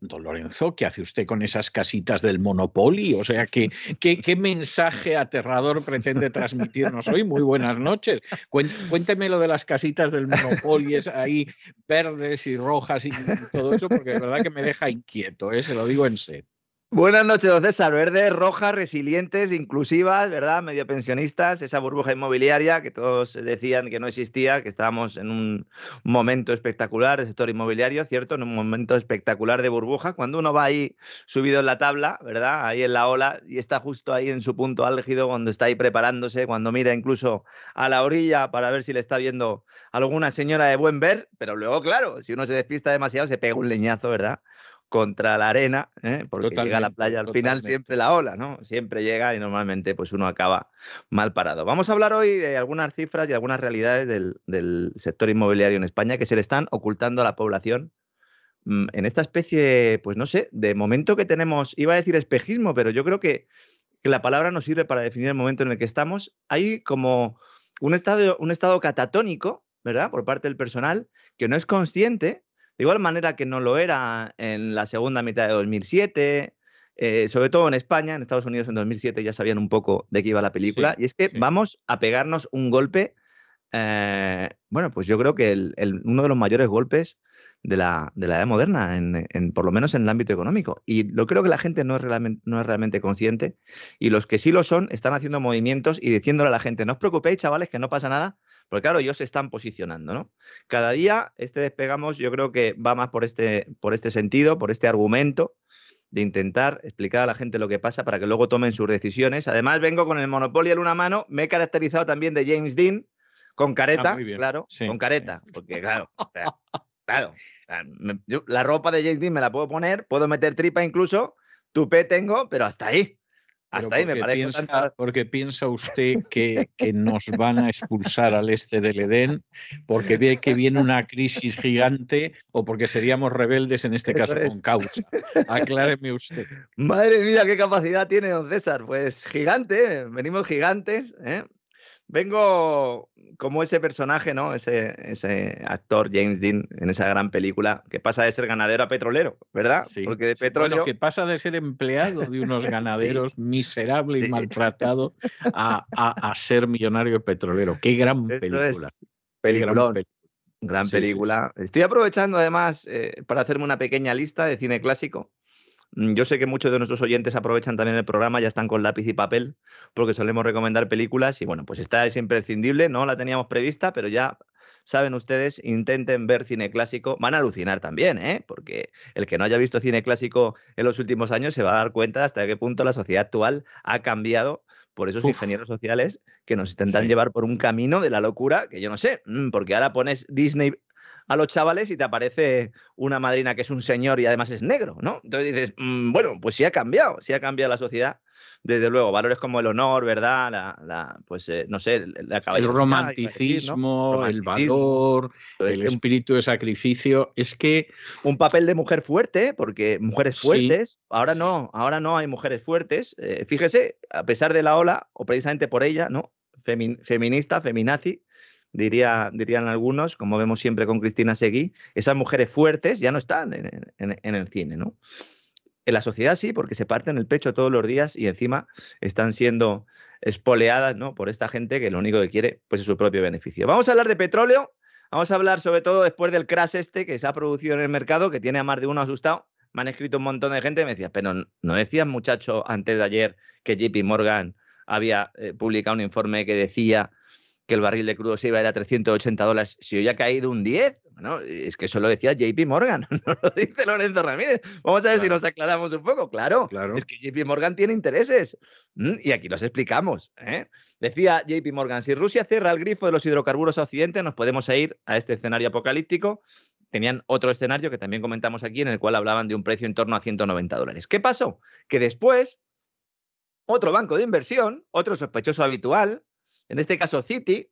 Don Lorenzo, ¿qué hace usted con esas casitas del Monopoly? O sea, ¿qué, qué, mensaje aterrador pretende transmitirnos hoy? Muy buenas noches. Cuénteme lo de las casitas del Monopoly, es ahí verdes y rojas y todo eso, porque de verdad que me deja inquieto, ¿eh? se lo digo en serio. Buenas noches, don César. Verdes, rojas, resilientes, inclusivas, ¿verdad? Medio pensionistas, esa burbuja inmobiliaria que todos decían que no existía, que estábamos en un momento espectacular del sector inmobiliario, ¿cierto? En un momento espectacular de burbuja. Cuando uno va ahí subido en la tabla, ¿verdad? Ahí en la ola y está justo ahí en su punto álgido, cuando está ahí preparándose, cuando mira incluso a la orilla para ver si le está viendo alguna señora de buen ver, pero luego, claro, si uno se despista demasiado, se pega un leñazo, ¿verdad? Contra la arena, ¿eh? porque llega a la playa al final siempre la ola, ¿no? Siempre llega y normalmente pues uno acaba mal parado. Vamos a hablar hoy de algunas cifras y algunas realidades del, sector inmobiliario en España que se le están ocultando a la población mm, en esta especie, pues no sé, de momento que tenemos, iba a decir espejismo, pero yo creo que, que la palabra nos sirve para definir el momento en el que estamos. Hay como un estado, un estado catatónico, ¿verdad? Por parte del personal, que no es consciente, de igual manera que no lo era en la segunda mitad de 2007, eh, sobre todo en España, en Estados Unidos en 2007 ya sabían un poco de qué iba la película, y es que vamos a pegarnos un golpe, eh, bueno, pues yo creo que uno de los mayores golpes de la, de la edad moderna, en, por lo menos en el ámbito económico. Y lo creo que la gente no es, realmente, no es realmente consciente, y los que sí lo son están haciendo movimientos y diciéndole a la gente, no os preocupéis, chavales, que no pasa nada, porque claro, ellos se están posicionando, ¿no? Cada día este despegamos yo creo que va más por este, por este sentido, por este argumento de intentar explicar a la gente lo que pasa para que luego tomen sus decisiones. Además, vengo con el monopolio en una mano, me he caracterizado también de James Dean, con careta, ah, claro, con careta, porque claro, claro, la ropa de James Dean me la puedo poner, puedo meter tripa incluso, tupé tengo, pero hasta ahí. Hasta ahí me parece. Piensa, Porque piensa usted que, nos van a expulsar al este del Edén, porque ve que viene una crisis gigante o porque seríamos rebeldes en este caso con causa. Acláreme usted. Madre mía, qué capacidad tiene don César. Pues gigante, venimos gigantes. ¿eh? Vengo como ese personaje, ¿no? Ese, ese actor James Dean en esa gran película que pasa de ser ganadero a petrolero, ¿verdad? Sí. Porque de petróleo. que pasa de ser empleado de unos ganaderos miserable y maltratado a, ser millonario petrolero. Qué gran película. Gran, película. Estoy aprovechando además eh, para hacerme una pequeña lista de cine clásico yo sé que muchos de nuestros oyentes aprovechan también el programa, ya están con lápiz y papel, porque solemos recomendar películas y bueno, pues esta es imprescindible, no la teníamos prevista, pero ya saben ustedes, intenten ver cine clásico, van a alucinar también, ¿eh? porque el que no haya visto cine clásico en los últimos años se va a dar cuenta hasta qué punto la sociedad actual ha cambiado por esos ingenieros sociales que nos intentan llevar por un camino de la locura, que yo no sé, mm, porque ahora pones Disney a los chavales y te aparece una madrina que es un señor y además es negro, ¿no? Entonces dices, mm, bueno, pues sí ha cambiado, sí ha cambiado la sociedad. Desde luego, valores como el honor, ¿verdad? La, pues eh, no sé, la el romanticismo, el valor, el espíritu de sacrificio. Es que. Un papel de mujer fuerte, porque mujeres fuertes. Ahora no, ahora no hay mujeres fuertes. Eh, fíjese, a pesar de la ola, o precisamente por ella, ¿no? feminista, feminazi, diría, dirían algunos, como vemos siempre con Cristina Seguí, esas mujeres fuertes ya no están en, el cine, ¿no? En la sociedad sí, porque se parten el pecho todos los días y encima están siendo espoleadas ¿no? por esta gente que lo único que quiere pues, es su propio beneficio. Vamos a hablar de petróleo, vamos a hablar sobre todo después del crash este que se ha producido en el mercado, que tiene a más de uno asustado. Me han escrito un montón de gente y me decía, pero no decían muchacho antes de ayer que JP Morgan había eh, publicado un informe que decía que el barril de crudo se iba a ir a 380 dólares, si hoy ha caído un 10, bueno, es que eso lo decía JP Morgan, no lo dice Lorenzo Ramírez. Vamos a ver si nos aclaramos un poco. Claro, claro, es que JP Morgan tiene intereses y aquí los explicamos. ¿eh? Decía JP Morgan, si Rusia cierra el grifo de los hidrocarburos a Occidente, nos podemos ir a este escenario apocalíptico. Tenían otro escenario que también comentamos aquí, en el cual hablaban de un precio en torno a 190 dólares. ¿Qué pasó? Que después, otro banco de inversión, otro sospechoso habitual, en este caso, Citi,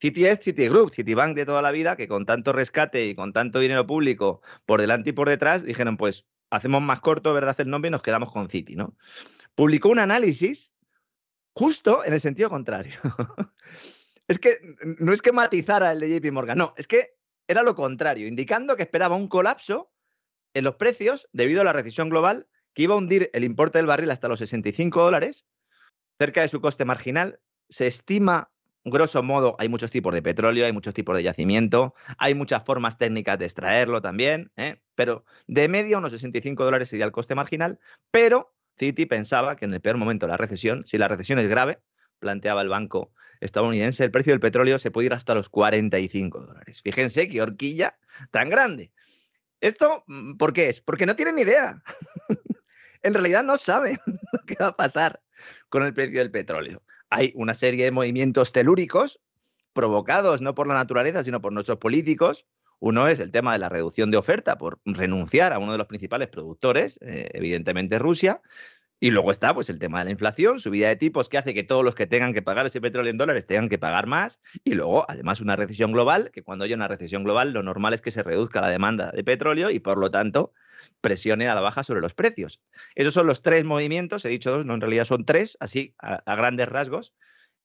Citi es Citigroup, Citibank de toda la vida, que con tanto rescate y con tanto dinero público por delante y por detrás, dijeron, pues hacemos más corto, ¿verdad?, el nombre y nos quedamos con Citi, ¿no? Publicó un análisis justo en el sentido contrario. es que no es que matizara el de JP Morgan, no, es que era lo contrario, indicando que esperaba un colapso en los precios debido a la recesión global que iba a hundir el importe del barril hasta los 65 dólares, cerca de su coste marginal, se estima, grosso modo, hay muchos tipos de petróleo, hay muchos tipos de yacimiento, hay muchas formas técnicas de extraerlo también, ¿eh? pero de media unos 65 dólares sería el coste marginal, pero Citi pensaba que en el peor momento de la recesión, si la recesión es grave, planteaba el banco estadounidense, el precio del petróleo se puede ir hasta los 45 dólares. Fíjense qué horquilla tan grande. ¿Esto mm, por qué es? Porque no tienen idea. en realidad no saben lo que va a pasar con el precio del petróleo hay una serie de movimientos telúricos provocados no por la naturaleza, sino por nuestros políticos. Uno es el tema de la reducción de oferta por renunciar a uno de los principales productores, eh, evidentemente Rusia. Y luego está pues, el tema de la inflación, subida de tipos que hace que todos los que tengan que pagar ese petróleo en dólares tengan que pagar más. Y luego, además, una recesión global, que cuando haya una recesión global, lo normal es que se reduzca la demanda de petróleo y, por lo tanto, presione a la baja sobre los precios. Esos son los tres movimientos, he dicho dos, no en realidad son tres, así a, grandes rasgos,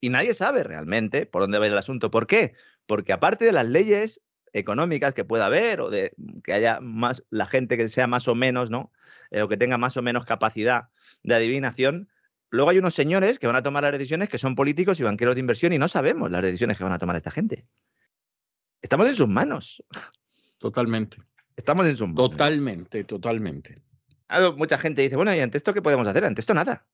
Y nadie sabe realmente por dónde va el asunto. ¿Por qué? Porque aparte de las leyes económicas que pueda haber o de que haya más la gente que sea más o menos, ¿no? Eh, o que tenga más o menos capacidad de adivinación, luego hay unos señores que van a tomar las decisiones que son políticos y banqueros de inversión y no sabemos las decisiones que van a tomar esta gente. Estamos en sus manos. Totalmente. Estamos en manos. Totalmente, totalmente. Mucha gente dice, bueno, ¿y ante esto qué podemos hacer? Ante esto nada.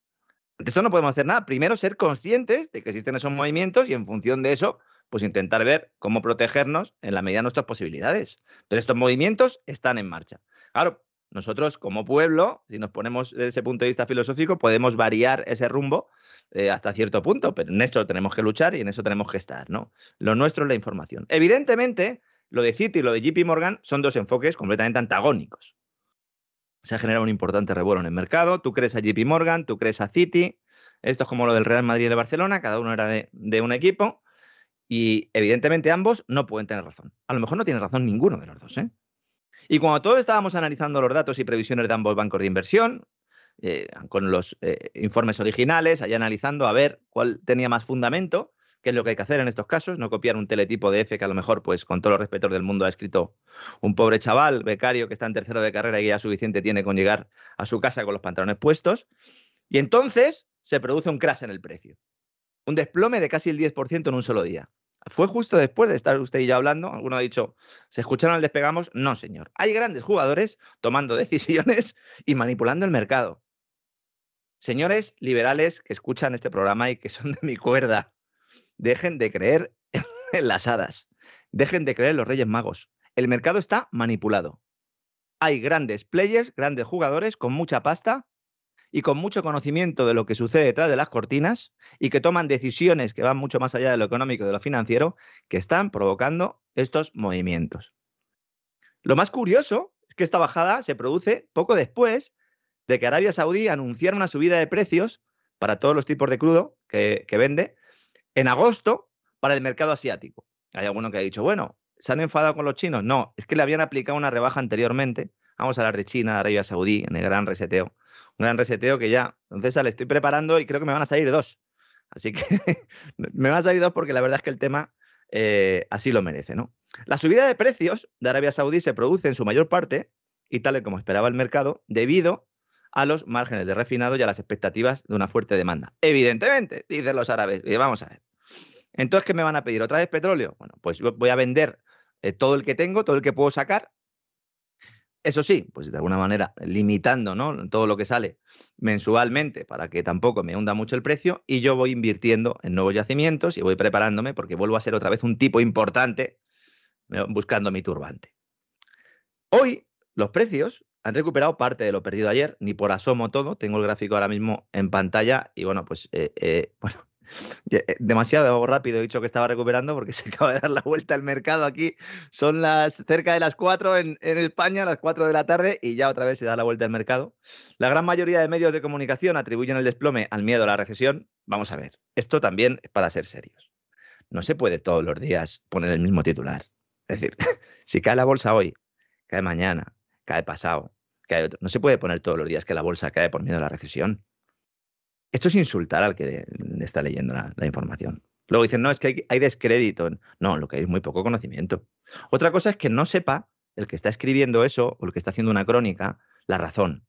Ante esto no podemos hacer nada. Primero, ser conscientes de que existen esos movimientos y en función de eso, pues intentar ver cómo protegernos en la medida de nuestras posibilidades. Pero estos movimientos están en marcha. Claro, nosotros como pueblo, si nos ponemos desde ese punto de vista filosófico, podemos variar ese rumbo eh, hasta cierto punto, pero en eso tenemos que luchar y en eso tenemos que estar, ¿no? Lo nuestro es la información. Evidentemente, lo de Citi y lo de JP Morgan son dos enfoques completamente antagónicos. Se ha generado un importante revuelo en el mercado. Tú crees a JP Morgan, tú crees a Citi. Esto es como lo del Real Madrid y el Barcelona, cada uno era de, un equipo. Y evidentemente ambos no pueden tener razón. A lo mejor no tiene razón ninguno de los dos, ¿eh? Y cuando todos estábamos analizando los datos y previsiones de ambos bancos de inversión, eh, con los eh, informes originales, allá analizando a ver cuál tenía más fundamento, qué es lo que hay que hacer en estos casos, no copiar un teletipo de F que a lo mejor, pues con todos los respetos del mundo, ha escrito un pobre chaval, becario, que está en tercero de carrera y ya suficiente tiene con llegar a su casa con los pantalones puestos. Y entonces se produce un crash en el precio. Un desplome de casi el 10% en un solo día. Fue justo después de estar usted y yo hablando. Alguno ha dicho, ¿se escucharon el despegamos? No, señor. Hay grandes jugadores tomando decisiones y manipulando el mercado. Señores liberales que escuchan este programa y que son de mi cuerda, dejen de creer en las hadas. Dejen de creer en los Reyes Magos. El mercado está manipulado. Hay grandes players, grandes jugadores con mucha pasta y con mucho conocimiento de lo que sucede detrás de las cortinas y que toman decisiones que van mucho más allá de lo económico y de lo financiero, que están provocando estos movimientos. Lo más curioso es que esta bajada se produce poco después de que Arabia Saudí anunciara una subida de precios para todos los tipos de crudo que, que vende en agosto para el mercado asiático. Hay alguno que ha dicho, bueno, ¿se han enfadado con los chinos? No, es que le habían aplicado una rebaja anteriormente. Vamos a hablar de China, de Arabia Saudí, en el gran reseteo un gran reseteo que ya, entonces le estoy preparando y creo que me van a salir dos. Así que me van a salir dos porque la verdad es que el tema eh, así lo merece, ¿no? La subida de precios de Arabia Saudí se produce en su mayor parte, y tal y como esperaba el mercado, debido a los márgenes de refinado y a las expectativas de una fuerte demanda. Evidentemente, dicen los árabes. Y vamos a ver. Entonces, ¿qué me van a pedir? ¿Otra vez petróleo? Bueno, pues voy a vender eh, todo el que tengo, todo el que puedo sacar, eso sí, pues de alguna manera limitando ¿no? todo lo que sale mensualmente para que tampoco me hunda mucho el precio y yo voy invirtiendo en nuevos yacimientos y voy preparándome porque vuelvo a ser otra vez un tipo importante buscando mi turbante. Hoy los precios han recuperado parte de lo perdido ayer, ni por asomo todo, tengo el gráfico ahora mismo en pantalla y bueno, pues eh, eh, bueno, demasiado rápido he dicho que estaba recuperando porque se acaba de dar la vuelta al mercado aquí. Son las cerca de las 4 en, en, España, las 4 de la tarde, y ya otra vez se da la vuelta al mercado. La gran mayoría de medios de comunicación atribuyen el desplome al miedo a la recesión. Vamos a ver, esto también es para ser serios. No se puede todos los días poner el mismo titular. Es decir, si cae la bolsa hoy, cae mañana, cae pasado, cae otro. No se puede poner todos los días que la bolsa cae por miedo a la recesión. Esto es insultar al que está leyendo la, información. Luego dicen, no, es que hay, descrédito. No, lo que hay es muy poco conocimiento. Otra cosa es que no sepa el que está escribiendo eso o el que está haciendo una crónica la razón.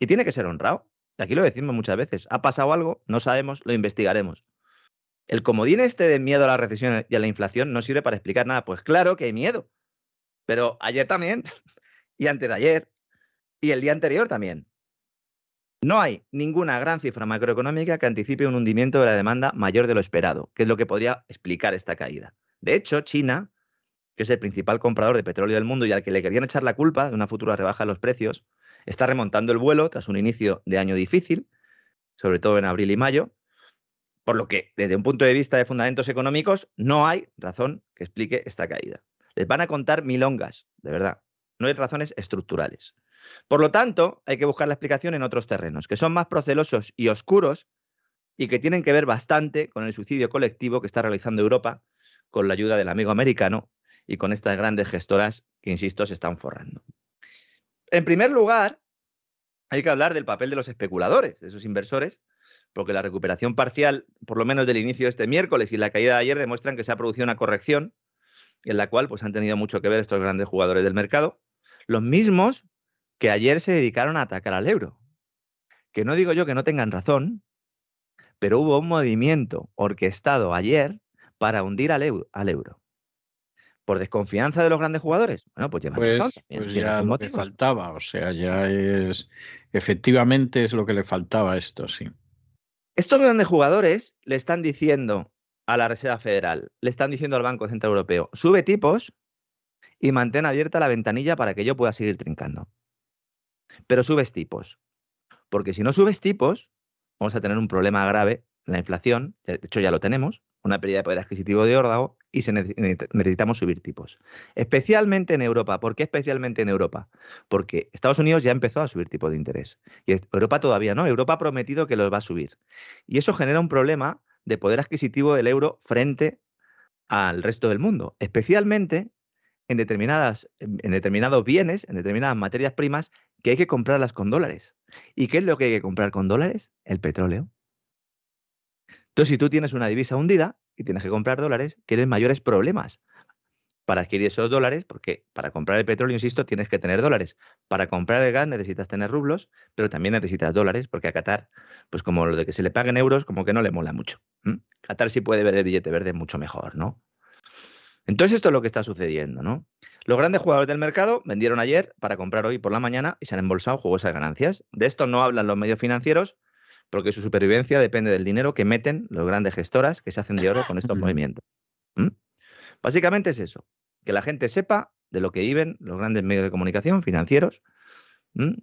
Y tiene que ser honrado. Aquí lo decimos muchas veces. Ha pasado algo, no sabemos, lo investigaremos. El comodín este de miedo a la recesión y a la inflación no sirve para explicar nada. Pues claro que hay miedo. Pero ayer también, y antes de ayer, y el día anterior también. No hay ninguna gran cifra macroeconómica que anticipe un hundimiento de la demanda mayor de lo esperado, que es lo que podría explicar esta caída. De hecho, China, que es el principal comprador de petróleo del mundo y al que le querían echar la culpa de una futura rebaja de los precios, está remontando el vuelo tras un inicio de año difícil, sobre todo en abril y mayo, por lo que desde un punto de vista de fundamentos económicos no hay razón que explique esta caída. Les van a contar milongas, de verdad. No hay razones estructurales. Por lo tanto, hay que buscar la explicación en otros terrenos, que son más procelosos y oscuros y que tienen que ver bastante con el suicidio colectivo que está realizando Europa con la ayuda del amigo americano y con estas grandes gestoras que, insisto, se están forrando. En primer lugar, hay que hablar del papel de los especuladores, de esos inversores, porque la recuperación parcial, por lo menos del inicio de este miércoles y la caída de ayer, demuestran que se ha producido una corrección en la cual pues, han tenido mucho que ver estos grandes jugadores del mercado, los mismos que ayer se dedicaron a atacar al euro. Que no digo yo que no tengan razón, pero hubo un movimiento orquestado ayer para hundir al euro. ¿Por desconfianza de los grandes jugadores? Bueno, pues, pues, pues ya lo que faltaba, o sea, ya es. Efectivamente es lo que le faltaba a esto, sí. Estos grandes jugadores le están diciendo a la Reserva Federal, le están diciendo al Banco Central Europeo, sube tipos y mantén abierta la ventanilla para que yo pueda seguir trincando. Pero subes tipos. Porque si no subes tipos, vamos a tener un problema grave, la inflación, de hecho ya lo tenemos, una pérdida de poder adquisitivo de órdago y necesitamos subir tipos. Especialmente en Europa. ¿Por qué especialmente en Europa? Porque Estados Unidos ya empezó a subir tipos de interés. Y Europa todavía no. Europa ha prometido que los va a subir. Y eso genera un problema de poder adquisitivo del euro frente al resto del mundo, especialmente en, determinadas, en determinados bienes, en determinadas materias primas que hay que comprarlas con dólares. ¿Y qué es lo que hay que comprar con dólares? El petróleo. Entonces, si tú tienes una divisa hundida y tienes que comprar dólares, tienes mayores problemas para adquirir esos dólares, porque para comprar el petróleo, insisto, tienes que tener dólares. Para comprar el gas necesitas tener rublos, pero también necesitas dólares, porque a Qatar, pues como lo de que se le paguen euros, como que no le mola mucho. Qatar sí puede ver el billete verde mucho mejor, ¿no? Entonces esto es lo que está sucediendo, ¿no? Los grandes jugadores del mercado vendieron ayer para comprar hoy por la mañana y se han embolsado jugosas ganancias. De esto no hablan los medios financieros, porque su supervivencia depende del dinero que meten los grandes gestoras que se hacen de oro con estos movimientos. Básicamente es eso que la gente sepa de lo que viven los grandes medios de comunicación financieros.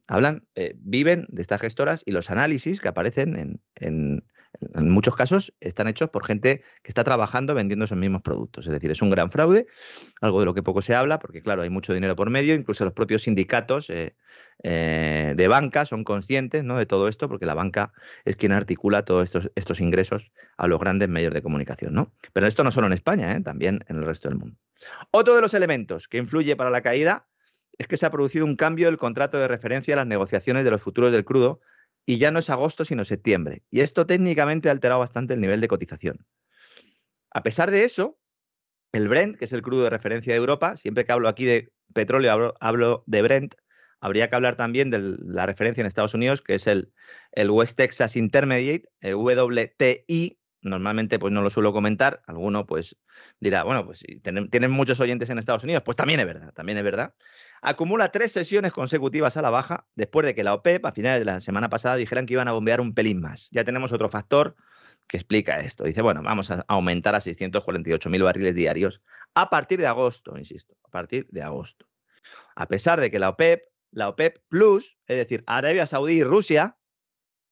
Hablan, eh, viven de estas gestoras y los análisis que aparecen en, en muchos casos están hechos por gente que está trabajando vendiendo esos mismos productos. Es decir, es un gran fraude, algo de lo que poco se habla, porque claro, hay mucho dinero por medio, incluso los propios sindicatos eh, eh, de banca son conscientes ¿no? de todo esto, porque la banca es quien articula todos estos, estos ingresos a los grandes medios de comunicación. ¿no? Pero esto no solo en España, ¿eh? también en el resto del mundo. Otro de los elementos que influye para la caída es que se ha producido un cambio del contrato de referencia a las negociaciones de los futuros del crudo y ya no es agosto sino septiembre. Y esto técnicamente ha alterado bastante el nivel de cotización. A pesar de eso, el Brent, que es el crudo de referencia de Europa, siempre que hablo aquí de petróleo hablo, de Brent, habría que hablar también de la referencia en Estados Unidos, que es el, el West Texas Intermediate, el WTI. Normalmente pues no lo suelo comentar, alguno pues dirá, bueno, pues si tienen, tienen muchos oyentes en Estados Unidos, pues también es verdad, también es verdad acumula tres sesiones consecutivas a la baja después de que la OPEP a finales de la semana pasada dijeran que iban a bombear un pelín más. Ya tenemos otro factor que explica esto. Dice, bueno, vamos a aumentar a 648.000 barriles diarios a partir de agosto, insisto, a partir de agosto. A pesar de que la OPEP, la OPEP Plus, es decir, Arabia Saudí y Rusia,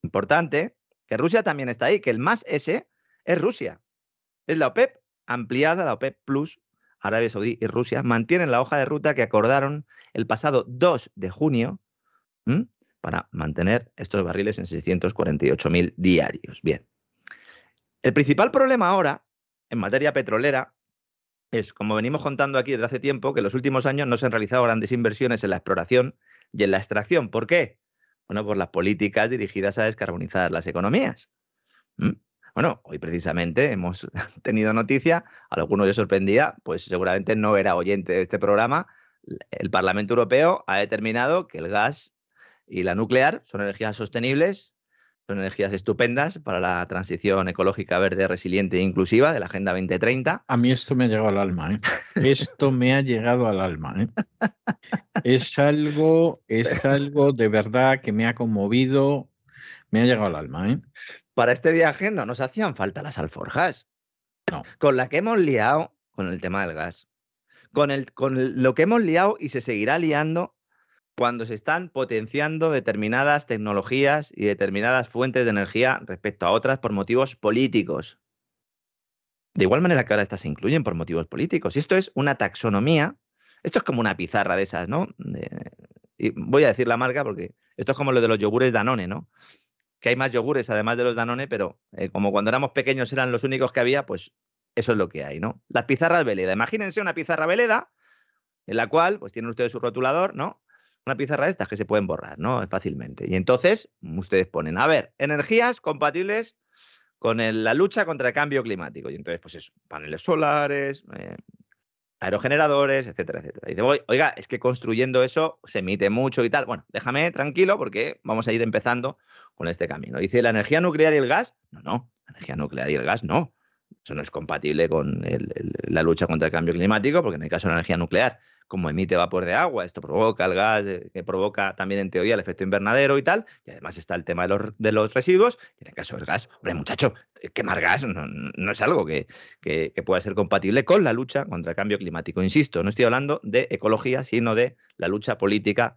importante, que Rusia también está ahí, que el más S es Rusia. Es la OPEP ampliada, la OPEP Plus, Arabia Saudí y Rusia, mantienen la hoja de ruta que acordaron el pasado 2 de junio para mantener estos barriles en 648.000 diarios. Bien. El principal problema ahora, en materia petrolera, es, como venimos contando aquí desde hace tiempo, que en los últimos años no se han realizado grandes inversiones en la exploración y en la extracción. ¿Por qué? Bueno, por las políticas dirigidas a descarbonizar las economías. Bueno, hoy precisamente hemos tenido noticia, a algunos les sorprendía, pues seguramente no era oyente de este programa. El Parlamento Europeo ha determinado que el gas y la nuclear son energías sostenibles, son energías estupendas para la transición ecológica verde, resiliente e inclusiva de la Agenda 2030. A mí esto me ha llegado al alma, ¿eh? Esto me ha llegado al alma, ¿eh? Es algo, es algo de verdad que me ha conmovido, me ha llegado al alma, ¿eh? Para este viaje no nos hacían falta las alforjas. No. Con la que hemos liado con el tema del gas. Con, el, con lo que hemos liado y se seguirá liando cuando se están potenciando determinadas tecnologías y determinadas fuentes de energía respecto a otras por motivos políticos. De igual manera que ahora estas se incluyen por motivos políticos. Y esto es una taxonomía, esto es como una pizarra de esas, ¿no? y voy a decir la marca porque esto es como lo de los yogures Danone, ¿no? Que hay más yogures además de los Danone, pero eh, como cuando éramos pequeños eran los únicos que había, pues eso es lo que hay, ¿no? Las pizarras Veleda. Imagínense una pizarra Veleda en la cual, pues tienen ustedes su rotulador, ¿no? Una pizarra de estas que se pueden borrar, ¿no? Fácilmente. Y entonces, ustedes ponen, a ver, energías compatibles con la lucha contra el cambio climático. Y entonces, pues eso, paneles solares, eh, aerogeneradores, etcétera, etcétera. Y dice, oiga, es que construyendo eso se emite mucho y tal. Bueno, déjame tranquilo porque vamos a ir empezando con este camino. Dice, ¿la energía nuclear y el gas? No, no, la energía nuclear y el gas no. Eso no es compatible con la lucha contra el cambio climático, porque en el caso de la energía nuclear como emite vapor de agua, esto provoca el gas, eh, que provoca también en teoría el efecto invernadero y tal, y además está el tema de los, de los residuos, y en el caso del gas, hombre muchacho, eh, quemar gas no, es algo que, que, pueda ser compatible con la lucha contra el cambio climático. Insisto, no estoy hablando de ecología, sino de la lucha política,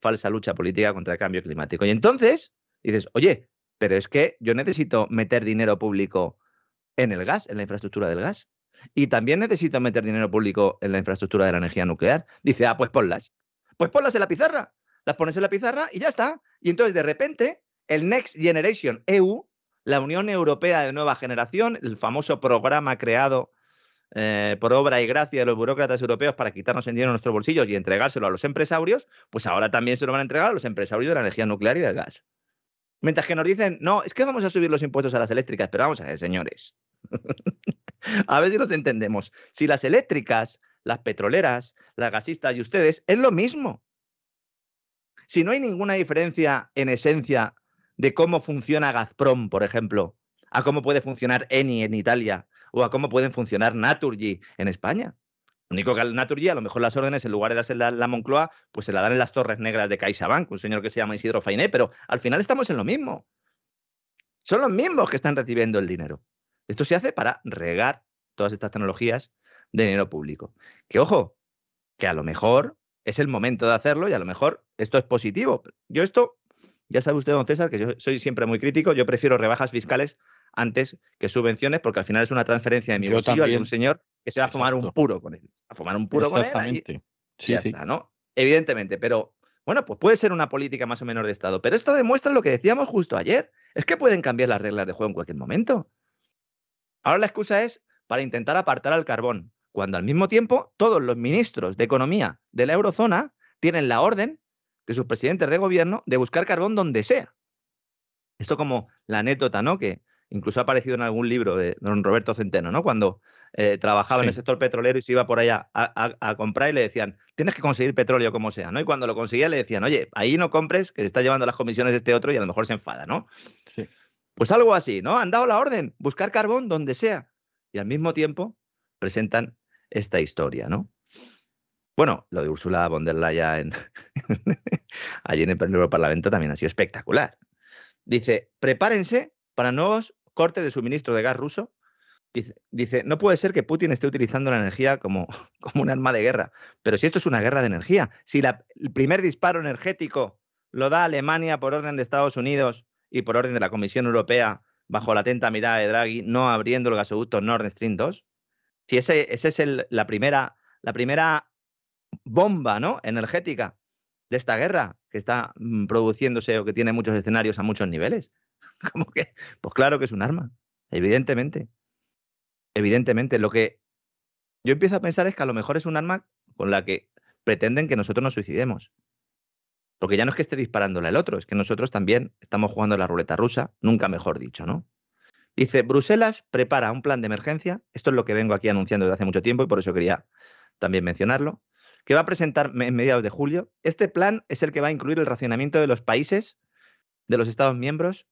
falsa lucha política contra el cambio climático. Y entonces dices, oye, pero es que yo necesito meter dinero público en el gas, en la infraestructura del gas. Y también necesito meter dinero público en la infraestructura de la energía nuclear. Dice, ah, pues ponlas. Pues ponlas en la pizarra. Las pones en la pizarra y ya está. Y entonces, de repente, el Next Generation EU, la Unión Europea de Nueva Generación, el famoso programa creado eh, por obra y gracia de los burócratas europeos para quitarnos el dinero de nuestros bolsillos y entregárselo a los empresarios, pues ahora también se lo van a entregar a los empresarios de la energía nuclear y del gas. Mientras que nos dicen, no, es que vamos a subir los impuestos a las eléctricas, pero vamos a ver, señores. a ver si nos entendemos. Si las eléctricas, las petroleras, las gasistas y ustedes es lo mismo. Si no hay ninguna diferencia en esencia de cómo funciona Gazprom, por ejemplo, a cómo puede funcionar Eni en Italia o a cómo pueden funcionar Naturgy en España. Lo único que al Naturgy, a lo mejor las órdenes, en lugar de darse la, la Moncloa, pues se la dan en las torres negras de CaixaBank, un señor que se llama Isidro Fainé, pero al final estamos en lo mismo. Son los mismos que están recibiendo el dinero. Esto se hace para regar todas estas tecnologías de dinero público. Que ojo, que a lo mejor es el momento de hacerlo y a lo mejor esto es positivo. Yo esto, ya sabe usted, don César, que yo soy siempre muy crítico, yo prefiero rebajas fiscales antes que subvenciones porque al final es una transferencia de mi bolsillo a un señor que se va a fumar un puro con él. A fumar un puro con él. sí, sí. ¿no? Evidentemente, pero bueno, pues puede ser una política más o menos de Estado. Pero esto demuestra lo que decíamos justo ayer. Es que pueden cambiar las reglas de juego en cualquier momento. Ahora la excusa es para intentar apartar al carbón, cuando al mismo tiempo todos los ministros de Economía de la eurozona tienen la orden de sus presidentes de gobierno de buscar carbón donde sea. Esto como la anécdota, ¿no? Que incluso ha aparecido en algún libro de don Roberto Centeno, ¿no? Cuando eh, trabajaba en el sector petrolero y se iba por allá a, comprar y le decían, tienes que conseguir petróleo como sea, ¿no? Y cuando lo conseguía le decían, oye, ahí no compres, que se está llevando las comisiones de este otro y a lo mejor se enfada, ¿no? Sí. Pues algo así, ¿no? Han dado la orden, buscar carbón donde sea. Y al mismo tiempo presentan esta historia, ¿no? Bueno, lo de Ursula von der Leyen allí en el Parlamento también ha sido espectacular. Dice, prepárense para nuevos cortes de suministro de gas ruso. Dice, no puede ser que Putin esté utilizando la energía como, como un arma de guerra. Pero si esto es una guerra de energía, si el primer disparo energético lo da Alemania por orden de Estados Unidos y por orden de la Comisión Europea, bajo la atenta mirada de Draghi, no abriendo el gasoducto Nord Stream 2? Si ese, ese es el, la, primera, la primera bomba ¿no? energética de esta guerra que está mm, produciéndose o que tiene muchos escenarios a muchos niveles. Como que, pues claro que es un arma, evidentemente. Evidentemente, lo que yo empiezo a pensar es que a lo mejor es un arma con la que pretenden que nosotros nos suicidemos. Porque ya no es que esté disparándole al otro, es que nosotros también estamos jugando la ruleta rusa, nunca mejor dicho, ¿no? Dice, Bruselas prepara un plan de emergencia, esto es lo que vengo aquí anunciando desde hace mucho tiempo y por eso quería también mencionarlo, que va a presentar en mediados de julio. Este plan es el que va a incluir el racionamiento de los países, de los Estados miembros,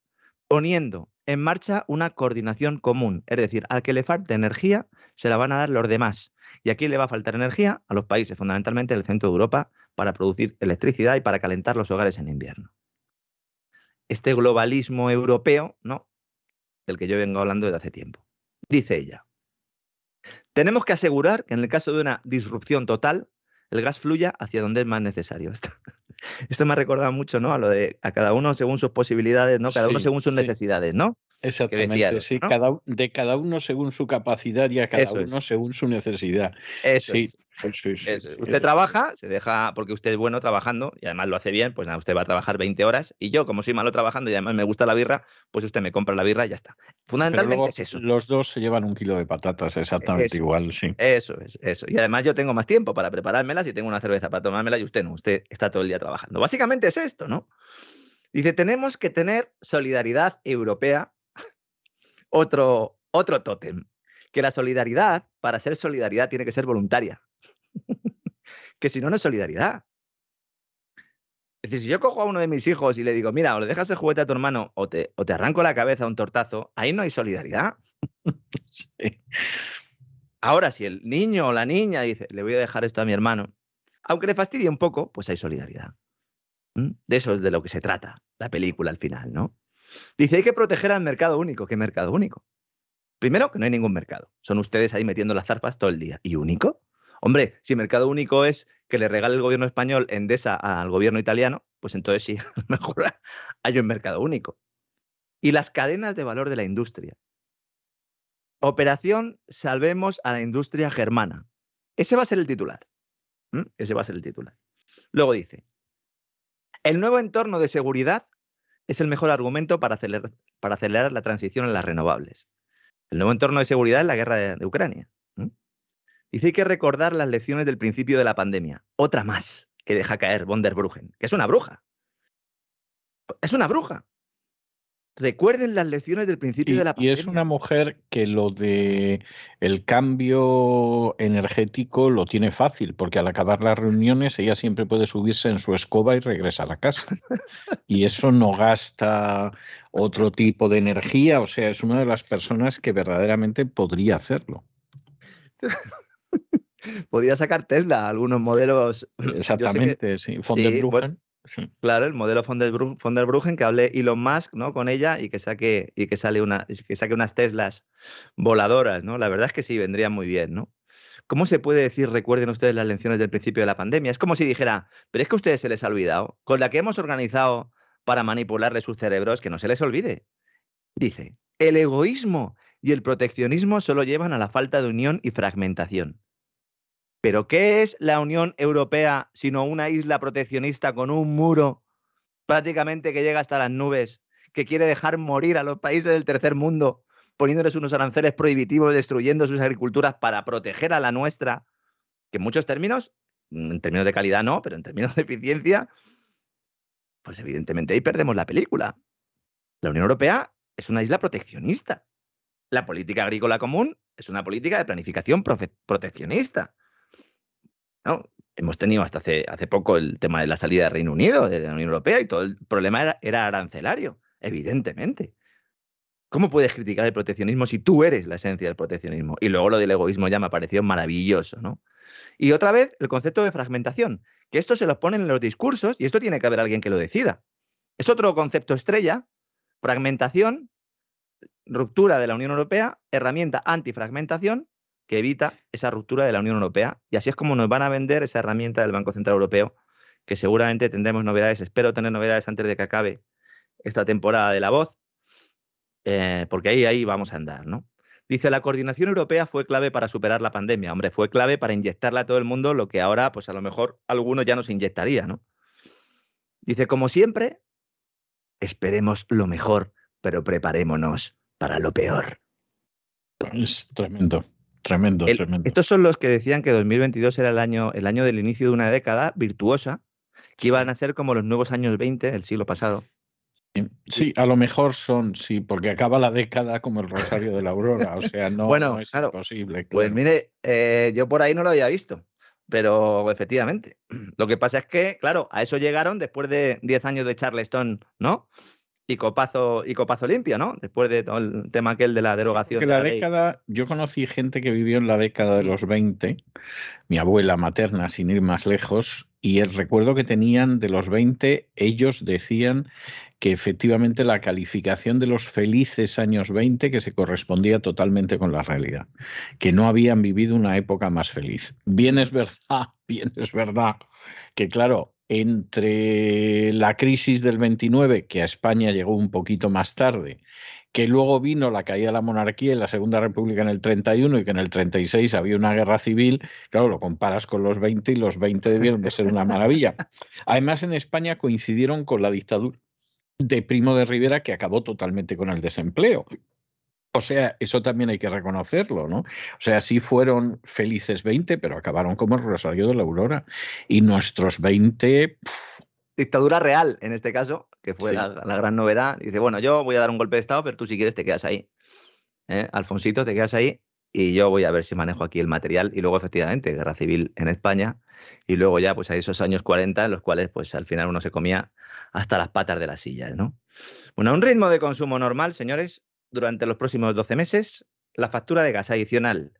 poniendo en marcha una coordinación común. Es decir, al que le falte energía, se la van a dar los demás. Y aquí le va a faltar energía a los países, fundamentalmente del centro de Europa, para producir electricidad y para calentar los hogares en invierno. Este globalismo europeo, ¿no? Del que yo vengo hablando desde hace tiempo. Dice ella, tenemos que asegurar que en el caso de una disrupción total, el gas fluya hacia donde es más necesario. Esto, me ha recordado mucho, ¿no? A lo de a cada uno según sus posibilidades, ¿no? Cada uno según sus necesidades, ¿no? Exactamente, sí, cada, de cada uno según su capacidad y a cada uno según su necesidad. Eso sí, Usted trabaja, se deja, porque usted es bueno trabajando y además lo hace bien, pues nada, usted va a trabajar 20 horas y yo, como soy malo trabajando y además me gusta la birra, pues usted me compra la birra y ya está. Fundamentalmente es eso. Los dos se llevan un kilo de patatas, exactamente igual, sí. Eso es, eso. Y además yo tengo más tiempo para preparármelas y tengo una cerveza para tomármela y usted no, usted está todo el día trabajando. Básicamente es esto, ¿no? Dice, tenemos que tener solidaridad europea otro, otro tótem, que la solidaridad, para ser solidaridad, tiene que ser voluntaria. que si no, no es solidaridad. Es decir, si yo cojo a uno de mis hijos y le digo, mira, o le dejas el juguete a tu hermano o te, o te arranco la cabeza un tortazo, ahí no hay solidaridad. Ahora, si el niño o la niña dice, le voy a dejar esto a mi hermano, aunque le fastidie un poco, pues hay solidaridad. De eso es de lo que se trata la película al final, ¿no? Dice, hay que proteger al mercado único. ¿Qué mercado único? Primero, que no hay ningún mercado. Son ustedes ahí metiendo las zarpas todo el día. ¿Y único? Hombre, si mercado único es que le regale el gobierno español Endesa al gobierno italiano, pues entonces sí, mejor hay un mercado único. Y las cadenas de valor de la industria. Operación Salvemos a la industria germana. Ese va a ser el titular. Ese va a ser el titular. Luego dice, el nuevo entorno de seguridad es el mejor argumento para acelerar, la transición en las renovables. El nuevo entorno de seguridad es la guerra de, Ucrania. Dice hay que recordar las lecciones del principio de la pandemia. Otra más que deja caer von der Bruggen, que es una bruja. Es una bruja. Recuerden las lecciones del principio de la pandemia. Y es una mujer que lo de el cambio energético lo tiene fácil, porque al acabar las reuniones ella siempre puede subirse en su escoba y regresar a casa. y eso no gasta otro tipo de energía, o sea, es una de las personas que verdaderamente podría hacerlo. podría sacar Tesla, algunos modelos. Exactamente, sí. Von der Claro, el modelo von der, que hable Elon Musk ¿no? con ella y que saque, y que sale una, que saque unas Teslas voladoras, ¿no? La verdad es que sí, vendría muy bien, ¿no? ¿Cómo se puede decir, recuerden ustedes las lecciones del principio de la pandemia? Es como si dijera, pero es que a ustedes se les ha olvidado, con la que hemos organizado para manipularle sus cerebros, que no se les olvide. Dice, el egoísmo y el proteccionismo solo llevan a la falta de unión y fragmentación. Pero ¿qué es la Unión Europea sino una isla proteccionista con un muro prácticamente que llega hasta las nubes, que quiere dejar morir a los países del tercer mundo, poniéndoles unos aranceles prohibitivos, destruyendo sus agriculturas para proteger a la nuestra? Que en muchos términos, en términos de calidad no, pero en términos de eficiencia, pues evidentemente ahí perdemos la película. La Unión Europea es una isla proteccionista. La política agrícola común es una política de planificación proteccionista. Hemos tenido hasta hace, hace poco el tema de la salida del Reino Unido, de la Unión Europea, y todo el problema era, arancelario, evidentemente. ¿Cómo puedes criticar el proteccionismo si tú eres la esencia del proteccionismo? Y luego lo del egoísmo ya me ha parecido maravilloso, ¿no? Y otra vez, el concepto de fragmentación, que esto se lo ponen en los discursos y esto tiene que haber alguien que lo decida. Es otro concepto estrella, fragmentación, ruptura de la Unión Europea, herramienta antifragmentación, que evita esa ruptura de la Unión Europea. Y así es como nos van a vender esa herramienta del Banco Central Europeo, que seguramente tendremos novedades, espero tener novedades antes de que acabe esta temporada de la voz, eh, porque ahí, ahí vamos a andar, ¿no? Dice, la coordinación europea fue clave para superar la pandemia. Hombre, fue clave para inyectarle a todo el mundo lo que ahora, pues a lo mejor algunos ya no se inyectaría, ¿no? Dice, como siempre, esperemos lo mejor, pero preparémonos para lo peor. Es tremendo. Tremendo, tremendo. Estos son los que decían que 2022 era el año, el año del inicio de una década virtuosa, que iban a ser como los nuevos años 20 del siglo pasado. Sí, a lo mejor son, sí, porque acaba la década como el Rosario de la Aurora, o sea, no, bueno, es posible. Pues mire, eh, yo por ahí no lo había visto, pero efectivamente. Lo que pasa es que, claro, a eso llegaron después de 10 años de Charleston, ¿no? Y copazo, y copazo limpio, ¿no? Después de todo el tema aquel de la derogación. Que la, década, yo conocí gente que vivió en la década de los 20, mi abuela materna, sin ir más lejos, y el recuerdo que tenían de los 20, ellos decían que efectivamente la calificación de los felices años 20 que se correspondía totalmente con la realidad, que no habían vivido una época más feliz. Bien es verdad, bien es verdad que claro, entre la crisis del 29, que a España llegó un poquito más tarde, que luego vino la caída de la monarquía y la Segunda República en el 31 y que en el 36 había una guerra civil, claro, lo comparas con los 20 y los 20 debieron de ser una maravilla. Además, en España coincidieron con la dictadura de Primo de Rivera que acabó totalmente con el desempleo. O sea, eso también hay que reconocerlo, ¿no? O sea, sí fueron felices 20, pero acabaron como el Rosario de la Aurora. Y nuestros 20... Dictadura real, en este caso, que fue la, gran novedad. Dice, bueno, yo voy a dar un golpe de Estado, pero tú si quieres te quedas ahí. ¿Eh? Alfonsito, te quedas ahí y yo voy a ver si manejo aquí el material. Y luego, efectivamente, guerra civil en España. Y luego ya, pues hay esos años 40 en los cuales, pues al final uno se comía hasta las patas de las sillas, ¿no? Bueno, un ritmo de consumo normal, señores, durante los próximos 12 meses, la factura de gas adicional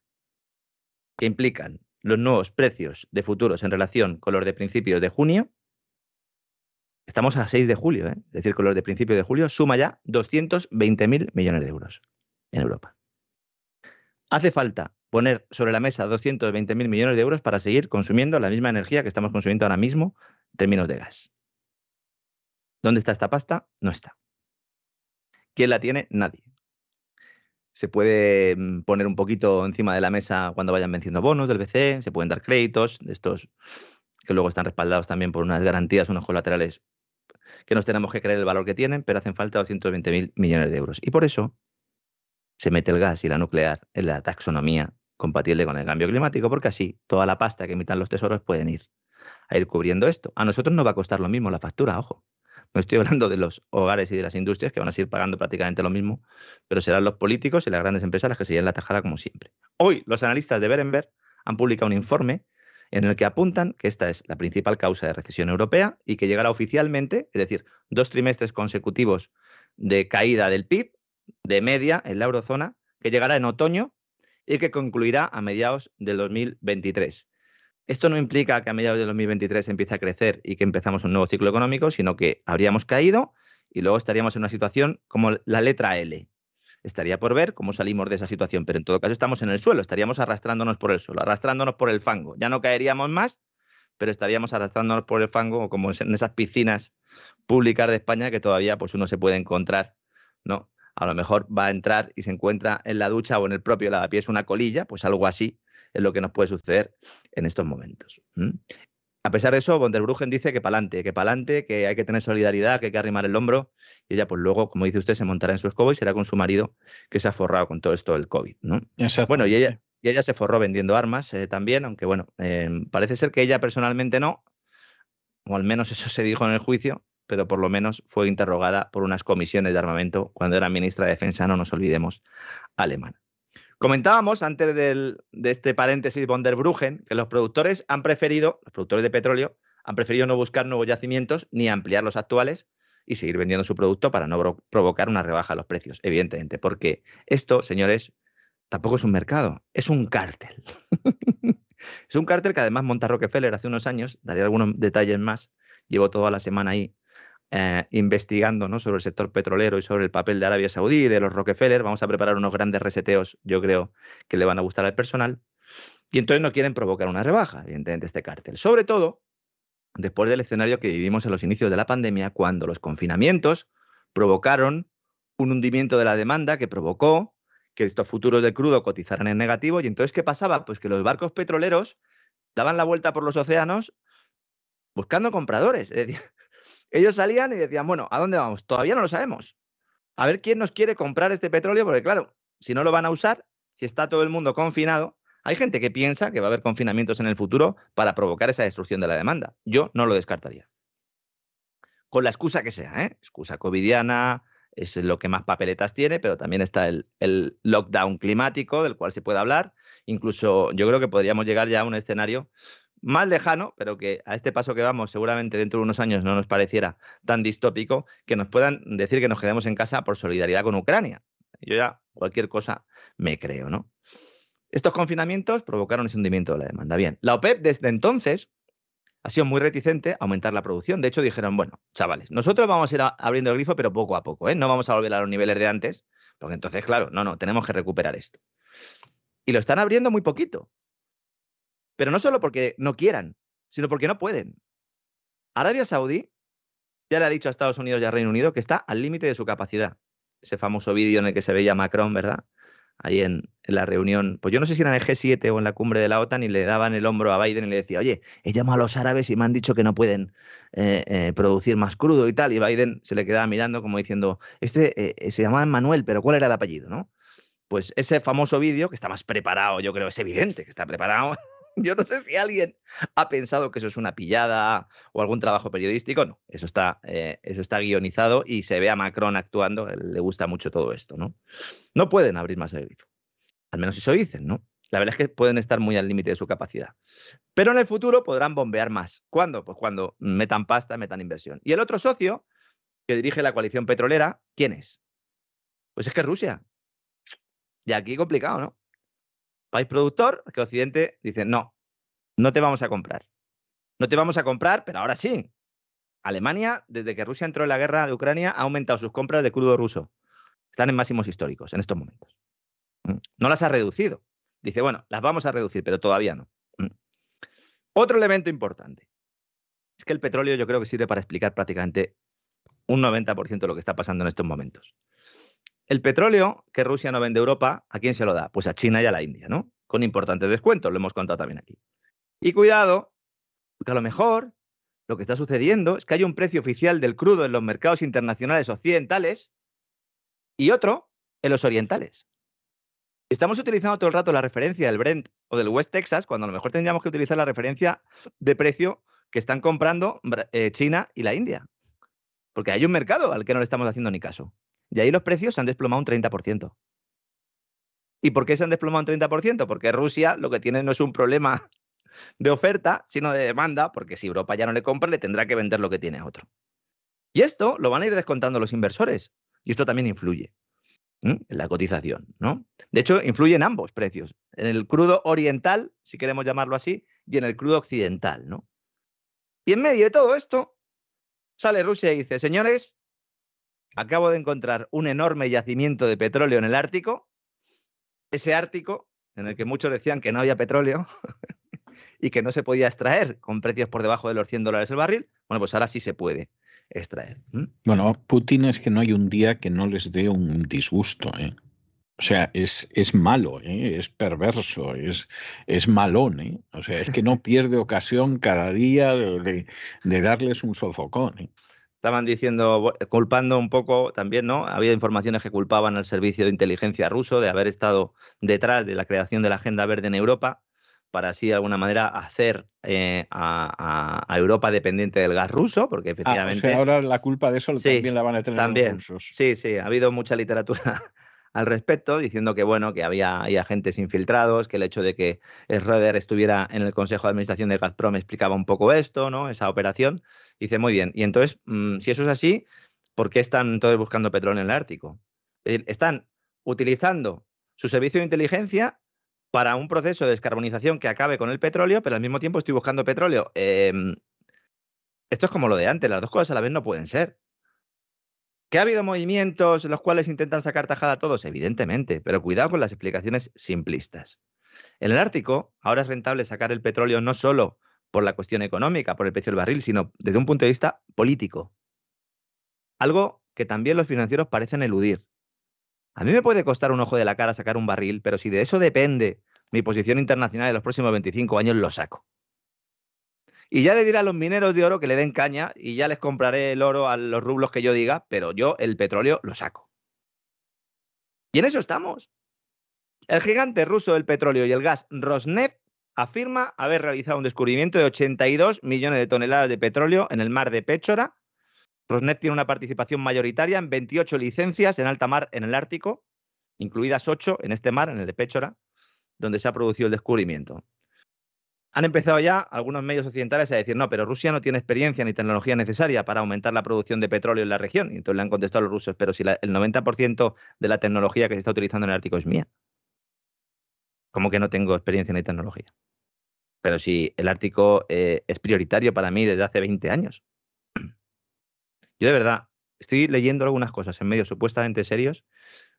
que implican los nuevos precios de futuros en relación con los de principios de junio Estamos a 6 de julio, ¿eh? es decir, con los de principio de julio, suma ya 220.000 millones de euros en Europa. Hace falta poner sobre la mesa 220.000 millones de euros para seguir consumiendo la misma energía que estamos consumiendo ahora mismo en términos de gas. ¿Dónde está esta pasta? No está. ¿Quién la tiene? Nadie. Se puede mm, poner un poquito encima de la mesa cuando vayan venciendo bonos del BCE, se pueden dar créditos estos que luego están respaldados también por unas garantías, unos colaterales que nos tenemos que creer el valor que tienen, pero hacen falta 220.000 millones de euros. Y por eso se mete el gas y la nuclear en la taxonomía compatible con el cambio climático, porque así toda la pasta que emitan los tesoros pueden ir a ir cubriendo esto. A nosotros no va a costar lo mismo la factura, ojo. No estoy hablando de los hogares y de las industrias que van a seguir pagando prácticamente lo mismo, pero serán los políticos y las grandes empresas las que se la tajada como siempre. Hoy los analistas de Berenberg han publicado un informe en el que apuntan que esta es la principal causa de recesión europea y que llegará oficialmente, es decir, dos trimestres consecutivos de caída del PIB de media en la eurozona, que llegará en otoño y que concluirá a mediados del 2023. Esto no implica que a mediados del 2023 empiece a crecer y que empezamos un nuevo ciclo económico, sino que habríamos caído y luego estaríamos en una situación como la letra L, estaría por ver cómo salimos de esa situación, pero en todo caso estamos en el suelo, estaríamos arrastrándonos por el suelo, arrastrándonos por el fango. Ya no caeríamos más, pero estaríamos arrastrándonos por el fango como en esas piscinas públicas de España que todavía pues uno se puede encontrar, ¿no? A lo mejor va a entrar y se encuentra en la ducha o en el propio lavapiés una colilla, pues algo así es lo que nos puede suceder en estos momentos. A pesar de eso, von der dice que pa'lante, que pa'lante, que hay que tener solidaridad, que hay que arrimar el hombro. Y ella, pues luego, como dice usted, se montará en su escoba y será con su marido que se ha forrado con todo esto del COVID, ¿no? Bueno, y ella, y ella se forró vendiendo armas eh, también, aunque bueno, eh, parece ser que ella personalmente no, o al menos eso se dijo en el juicio, pero por lo menos fue interrogada por unas comisiones de armamento cuando era ministra de Defensa, no nos olvidemos, alemana. Comentábamos antes de este paréntesis von der Bruggen que los productores han preferido, los productores de petróleo, han preferido no buscar nuevos yacimientos ni ampliar los actuales y seguir vendiendo su producto para no provocar una rebaja de los precios, evidentemente, porque esto, señores, tampoco es un mercado, es un cártel. es un cártel que además monta Rockefeller hace unos años, daré algunos detalles más, llevo toda la semana ahí eh, investigando ¿no? sobre el sector petrolero y sobre el papel de Arabia Saudí y de los Rockefeller. Vamos a preparar unos grandes reseteos, yo creo que le van a gustar al personal. Y entonces no quieren provocar una rebaja, evidentemente, este cártel. Sobre todo después del escenario que vivimos en los inicios de la pandemia, cuando los confinamientos provocaron un hundimiento de la demanda que provocó que estos futuros de crudo cotizaran en negativo. Y entonces, ¿qué pasaba? Pues que los barcos petroleros daban la vuelta por los océanos buscando compradores. Ellos salían y decían, bueno, ¿a dónde vamos? Todavía no lo sabemos. A ver quién nos quiere comprar este petróleo, porque claro, si no lo van a usar, si está todo el mundo confinado, hay gente que piensa que va a haber confinamientos en el futuro para provocar esa destrucción de la demanda. Yo no lo descartaría. Con la excusa que sea, ¿eh? Excusa covidiana, es lo que más papeletas tiene, pero también está el, el, lockdown climático del cual se puede hablar. Incluso yo creo que podríamos llegar ya a un escenario más lejano, pero que a este paso que vamos seguramente dentro de unos años no nos pareciera tan distópico, que nos puedan decir que nos quedemos en casa por solidaridad con Ucrania. Yo ya cualquier cosa me creo, ¿no? Estos confinamientos provocaron ese hundimiento de la demanda. Bien, la OPEP desde entonces ha sido muy reticente a aumentar la producción. De hecho, dijeron, bueno, chavales, nosotros vamos a ir abriendo el grifo, pero poco a poco, ¿eh? No vamos a volver a los niveles de antes, porque entonces, claro, no, no, tenemos que recuperar esto. Y lo están abriendo muy poquito. Pero no solo porque no quieran, sino porque no pueden. Arabia Saudí ya le ha dicho a Estados Unidos y a Reino Unido que está al límite de su capacidad. ese famoso vídeo en el que se veía Macron, ¿verdad? Ahí en, la reunión, pues yo no sé si era en el G7 o en la cumbre de la OTAN y le daban el hombro a Biden y le decía, oye, he llamado a los árabes y me han dicho que no pueden eh, eh, producir más crudo y tal. Y Biden se le quedaba mirando como diciendo, este se llamaba Manuel, pero ¿cuál era el apellido, no? Pues ese famoso vídeo, que está más preparado, yo creo, es evidente que está preparado, Yo no sé si alguien ha pensado que eso es una pillada o algún trabajo periodístico. No, eso está, eh, eso está guionizado y se ve a Macron actuando. Le gusta mucho todo esto, ¿no? No pueden abrir más el grifo. Al menos eso dicen, ¿no? La verdad es que pueden estar muy al límite de su capacidad. Pero en el futuro podrán bombear más. ¿Cuándo? Pues cuando metan pasta, metan inversión. Y el otro socio que dirige la coalición petrolera, ¿quién es? Pues es que Rusia. Y aquí complicado, ¿no? País productor, que Occidente dice, no, no te vamos a comprar. No te vamos a comprar, pero ahora sí. Alemania, desde que Rusia entró en la guerra de Ucrania, ha aumentado sus compras de crudo ruso. Están en máximos históricos en estos momentos. Mm. No las ha reducido. Dice, bueno, las vamos a reducir, pero todavía no. Mm. Otro elemento importante es que el petróleo yo creo que sirve para explicar prácticamente un 90% de lo que está pasando en estos momentos. El petróleo que Rusia no vende a Europa, ¿a quién se lo da? Pues a China y a la India, ¿no? Con importantes descuentos, lo hemos contado también aquí. Y cuidado, porque a lo mejor lo que está sucediendo es que hay un precio oficial del crudo en los mercados internacionales occidentales y otro en los orientales. Estamos utilizando todo el rato la referencia del Brent o del West Texas, cuando a lo mejor tendríamos que utilizar la referencia de precio que están comprando eh, China y la India. Porque hay un mercado al que no le estamos haciendo ni caso. Y ahí los precios se han desplomado un 30%. ¿Y por qué se han desplomado un 30%? Porque Rusia lo que tiene no es un problema de oferta, sino de demanda, porque si Europa ya no le compra, le tendrá que vender lo que tiene a otro. Y esto lo van a ir descontando los inversores. Y esto también influye en la cotización, ¿no? De hecho, influye en ambos precios, en el crudo oriental, si queremos llamarlo así, y en el crudo occidental, ¿no? Y en medio de todo esto, sale Rusia y dice, señores, acabo de encontrar un enorme yacimiento de petróleo en el Ártico. Ese Ártico, en el que muchos decían que no había petróleo y que no se podía extraer con precios por debajo de los 100 dólares el barril, bueno, pues ahora sí se puede extraer. Bueno, Putin es que no hay un día que no les dé un disgusto. ¿eh? O sea, es, es malo, ¿eh? es perverso, es, es malón. ¿eh? O sea, es que no pierde ocasión cada día de, de darles un sofocón. ¿eh? Estaban diciendo, culpando un poco también, ¿no? Había informaciones que culpaban al servicio de inteligencia ruso de haber estado detrás de la creación de la Agenda Verde en Europa para así de alguna manera hacer eh, a, Europa dependiente del gas ruso, porque efectivamente... Ah, o sea, ahora la culpa de eso también la van a tener también, los rusos. Sí, sí, ha habido mucha literatura al respecto, diciendo que bueno, que había, agentes infiltrados, que el hecho de que Schroeder estuviera en el Consejo de Administración de Gazprom explicaba un poco esto, ¿no? Esa operación. dice, muy bien. Y entonces, mm, si eso es así, ¿por qué están todos buscando petróleo en el Ártico? Están utilizando su servicio de inteligencia para un proceso de descarbonización que acabe con el petróleo, pero al mismo tiempo estoy buscando petróleo. Em, esto es como lo de antes, las dos cosas a la vez no pueden ser. ¿Que ha habido movimientos en los cuales intentan sacar tajada a todos? Evidentemente, pero cuidado con las explicaciones simplistas. En el Ártico, ahora es rentable sacar el petróleo no solo por la cuestión económica, por el precio del barril, sino desde un punto de vista político. Algo que también los financieros parecen eludir. A mí me puede costar un ojo de la cara sacar un barril, pero si de eso depende mi posición internacional en los próximos 25 años, lo saco. Y ya le diré a los mineros de oro que le den caña y ya les compraré el oro a los rublos que yo diga, pero yo el petróleo lo saco. Y en eso estamos. El gigante ruso del petróleo y el gas Rosneft afirma haber realizado un descubrimiento de 82 millones de toneladas de petróleo en el mar de Péchora. Rosneft tiene una participación mayoritaria en 28 licencias en alta mar en el Ártico, incluidas 8 en este mar, en el de Péchora, donde se ha producido el descubrimiento han empezado ya algunos medios occidentales a decir, no, pero Rusia no tiene experiencia ni tecnología necesaria para aumentar la producción de petróleo en la región. Y entonces le han contestado los rusos, pero si el 90% de la tecnología que se está utilizando en el Ártico es mía. ¿Cómo que no tengo experiencia ni tecnología? Pero si el Ártico eh, es prioritario para mí desde hace 20 años. Yo de verdad estoy leyendo algunas cosas en medios supuestamente serios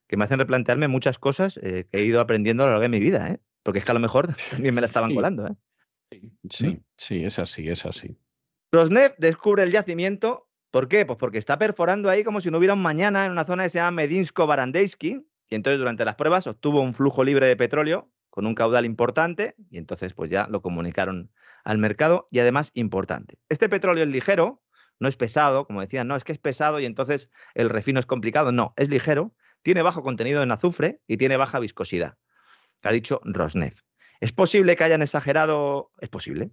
que me hacen replantearme muchas cosas eh, que he ido aprendiendo a lo largo de mi vida, ¿eh? porque es que a lo mejor también me la estaban colando. ¿eh? Sí, sí, es así, es así. Rosneft descubre el yacimiento ¿Por qué? Pues porque está perforando ahí como si no hubiera un mañana en una zona que se llama Medinsko-Barandejski, y entonces durante las pruebas obtuvo un flujo libre de petróleo con un caudal importante, y entonces pues ya lo comunicaron al mercado, y además importante. Este petróleo es ligero, no es pesado, como decían, no, es que es pesado y entonces el refino es complicado, no, es ligero, tiene bajo contenido en azufre y tiene baja viscosidad, que ha dicho Rosneft. ¿Es posible que hayan exagerado? Es posible.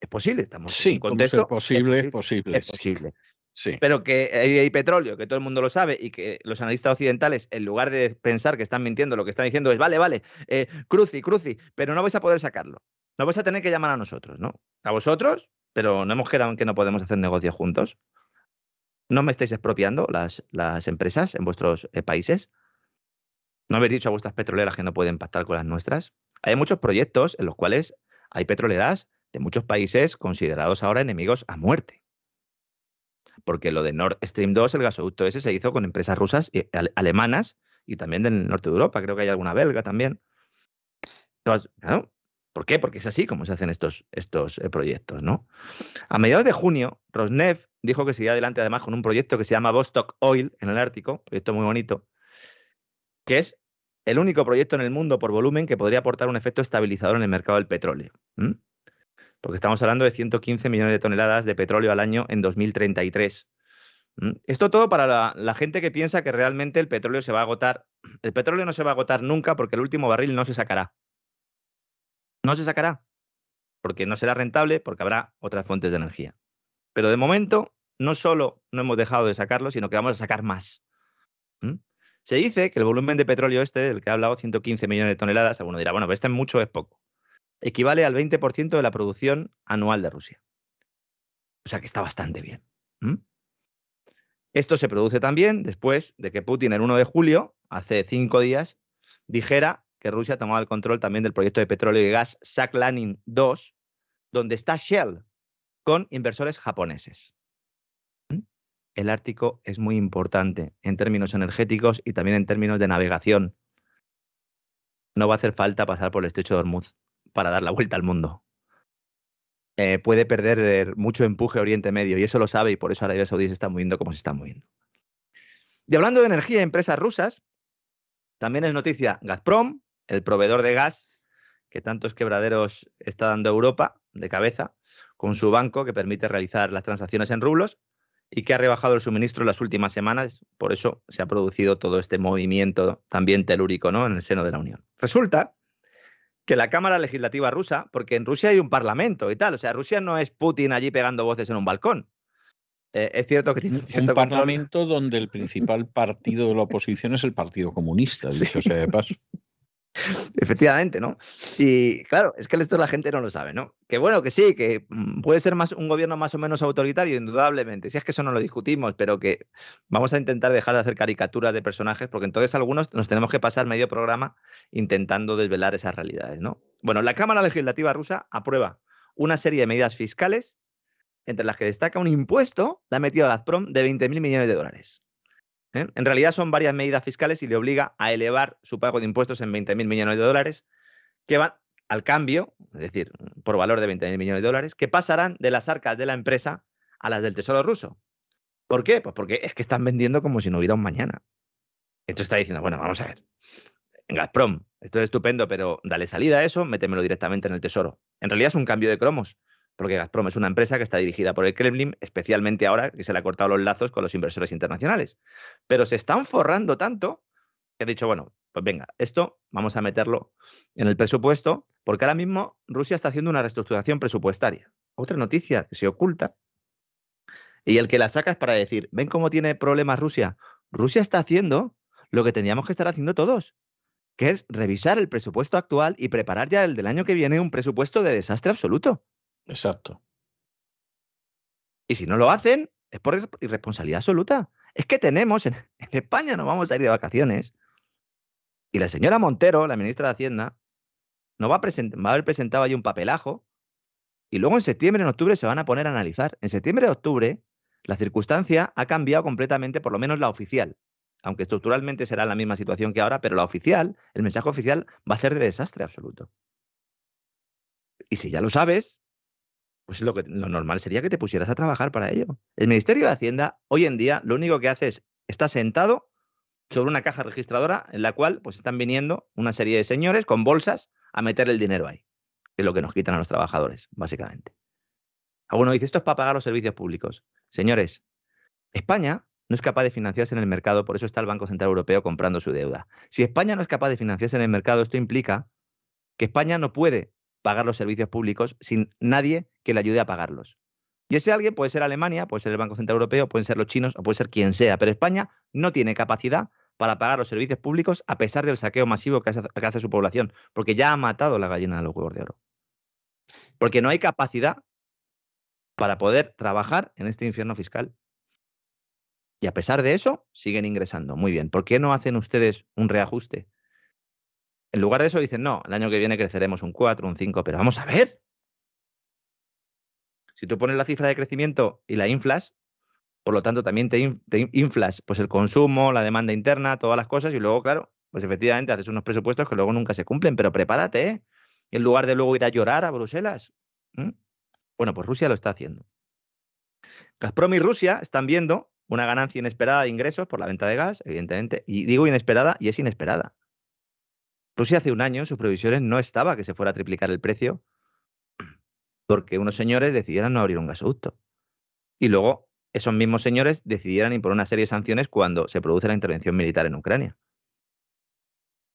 Es posible, estamos sí, en contexto. Es posible, es posible. Es posible. Sí. Pero que hay, petróleo, que todo el mundo lo sabe, y que los analistas occidentales, en lugar de pensar que están mintiendo, lo que están diciendo es, vale, vale, eh, cruci, cruci, pero no vais a poder sacarlo. No vais a tener que llamar a nosotros, ¿no? A vosotros, pero no hemos quedado en que no podemos hacer negocios juntos. ¿No me estáis expropiando las, las empresas en vuestros eh, países? ¿No habéis dicho a vuestras petroleras que no pueden pactar con las nuestras? Hay muchos proyectos en los cuales hay petroleras de muchos países considerados ahora enemigos a muerte. Porque lo de Nord Stream 2, el gasoducto ese, se hizo con empresas rusas y alemanas y también del norte de Europa. Creo que hay alguna belga también. ¿Por qué? Porque es así como se hacen estos, estos eh, proyectos, ¿no? A mediados de junio, Rosneft dijo que seguía adelante además con un proyecto que se llama Vostok Oil en el Ártico, proyecto muy bonito, que es el único proyecto en el mundo por volumen que podría aportar un efecto estabilizador en el mercado del petróleo. Porque estamos hablando de 115 millones de toneladas de petróleo al año en 2033. Esto todo para la, gente que piensa que realmente el petróleo se va a agotar. El petróleo no se va a agotar nunca porque el último barril no se sacará. No se sacará. Porque no será rentable, porque habrá otras fuentes de energía. Pero de momento, no solo no hemos dejado de sacarlo, sino que vamos a sacar más. Se dice que el volumen de petróleo este, del que he hablado, 115 millones de toneladas, alguno dirá, bueno, pero este es mucho es poco. Equivale al 20% de la producción anual de Rusia. O sea que está bastante bien. Esto se produce también después de que Putin el 1 de julio, hace cinco días, dijera que Rusia tomaba el control también del proyecto de petróleo y gas Sakhalin 2, donde está Shell, con inversores japoneses el Ártico es muy importante en términos energéticos y también en términos de navegación. No va a hacer falta pasar por el estrecho de Hormuz para dar la vuelta al mundo. Eh, puede perder mucho empuje Oriente Medio y eso lo sabe y por eso Arabia Saudí se está moviendo como se está moviendo. Y hablando de energía empresas rusas, también es noticia Gazprom, el proveedor de gas que tantos quebraderos está dando Europa de cabeza, con su banco que permite realizar las transacciones en rublos, y que ha rebajado el suministro en las últimas semanas. Por eso se ha producido todo este movimiento también telúrico ¿no? en el seno de la Unión. Resulta que la Cámara Legislativa rusa, porque en Rusia hay un parlamento y tal, o sea, Rusia no es Putin allí pegando voces en un balcón. Eh, es cierto que tiene un, cierto un parlamento donde el principal partido de la oposición es el Partido Comunista, dicho sea de paso. Efectivamente, ¿no? Y claro, es que esto la gente no lo sabe, ¿no? Que bueno, que sí, que mm, puede ser más un gobierno más o menos autoritario, indudablemente. Si es que eso no lo discutimos, pero que vamos a intentar dejar de hacer caricaturas de personajes, porque entonces algunos nos tenemos que pasar medio programa intentando desvelar esas realidades, ¿no? Bueno, la Cámara Legislativa rusa aprueba una serie de medidas fiscales, entre las que destaca un impuesto, la ha metido a Gazprom, de 20.000 millones de dólares. ¿Eh? En realidad son varias medidas fiscales y le obliga a elevar su pago de impuestos en 20.000 millones de dólares, que van al cambio, es decir, por valor de 20.000 millones de dólares, que pasarán de las arcas de la empresa a las del Tesoro ruso. ¿Por qué? Pues porque es que están vendiendo como si no hubiera un mañana. Entonces está diciendo, bueno, vamos a ver. En Gazprom, esto es estupendo, pero dale salida a eso, métemelo directamente en el Tesoro. En realidad es un cambio de cromos porque Gazprom es una empresa que está dirigida por el Kremlin, especialmente ahora que se le ha cortado los lazos con los inversores internacionales. Pero se están forrando tanto que he dicho, bueno, pues venga, esto vamos a meterlo en el presupuesto, porque ahora mismo Rusia está haciendo una reestructuración presupuestaria. Otra noticia que se oculta. Y el que la saca es para decir, ¿ven cómo tiene problemas Rusia? Rusia está haciendo lo que teníamos que estar haciendo todos, que es revisar el presupuesto actual y preparar ya el del año que viene un presupuesto de desastre absoluto. Exacto. Y si no lo hacen, es por irresponsabilidad absoluta. Es que tenemos, en, España no vamos a ir de vacaciones. Y la señora Montero, la ministra de Hacienda, no va a, va a haber presentado ahí un papelajo. Y luego en septiembre, en octubre se van a poner a analizar. En septiembre, octubre, la circunstancia ha cambiado completamente, por lo menos la oficial. Aunque estructuralmente será la misma situación que ahora, pero la oficial, el mensaje oficial, va a ser de desastre absoluto. Y si ya lo sabes, pues lo, normal sería que te pusieras a trabajar para ello. El Ministerio de Hacienda hoy en día lo único que hace es, está sentado sobre una caja registradora en la cual pues están viniendo una serie de señores con bolsas a meter el dinero ahí, que es lo que nos quitan a los trabajadores, básicamente. Alguno dice, esto es para pagar los servicios públicos. Señores, España no es capaz de financiarse en el mercado, por eso está el Banco Central Europeo comprando su deuda. Si España no es capaz de financiarse en el mercado, esto implica que España no puede pagar los servicios públicos sin nadie que le ayude a pagarlos. Y ese alguien puede ser Alemania, puede ser el Banco Central Europeo, pueden ser los chinos o puede ser quien sea, pero España no tiene capacidad para pagar los servicios públicos a pesar del saqueo masivo que hace, su población, porque ya ha matado la gallina de los huevos de oro. Porque no hay capacidad para poder trabajar en este infierno fiscal. Y a pesar de eso, siguen ingresando. Muy bien. ¿Por qué no hacen ustedes un reajuste? En lugar de eso dicen, no, el año que viene creceremos un 4, un 5, pero vamos a ver. Si tú pones la cifra de crecimiento y la inflas, por lo tanto también te, inflas pues el consumo, la demanda interna, todas las cosas y luego, claro, pues efectivamente haces unos presupuestos que luego nunca se cumplen, pero prepárate, ¿eh? En lugar de luego ir a llorar a Bruselas. Bueno, pues Rusia lo está haciendo. Gazprom y Rusia están viendo una ganancia inesperada de ingresos por la venta de gas, evidentemente, y digo inesperada y es inesperada. Rusia hace un año en sus previsiones no estaba que se fuera a triplicar el precio porque unos señores decidieran no abrir un gasoducto. Y luego esos mismos señores decidieran imponer una serie de sanciones cuando se produce la intervención militar en Ucrania.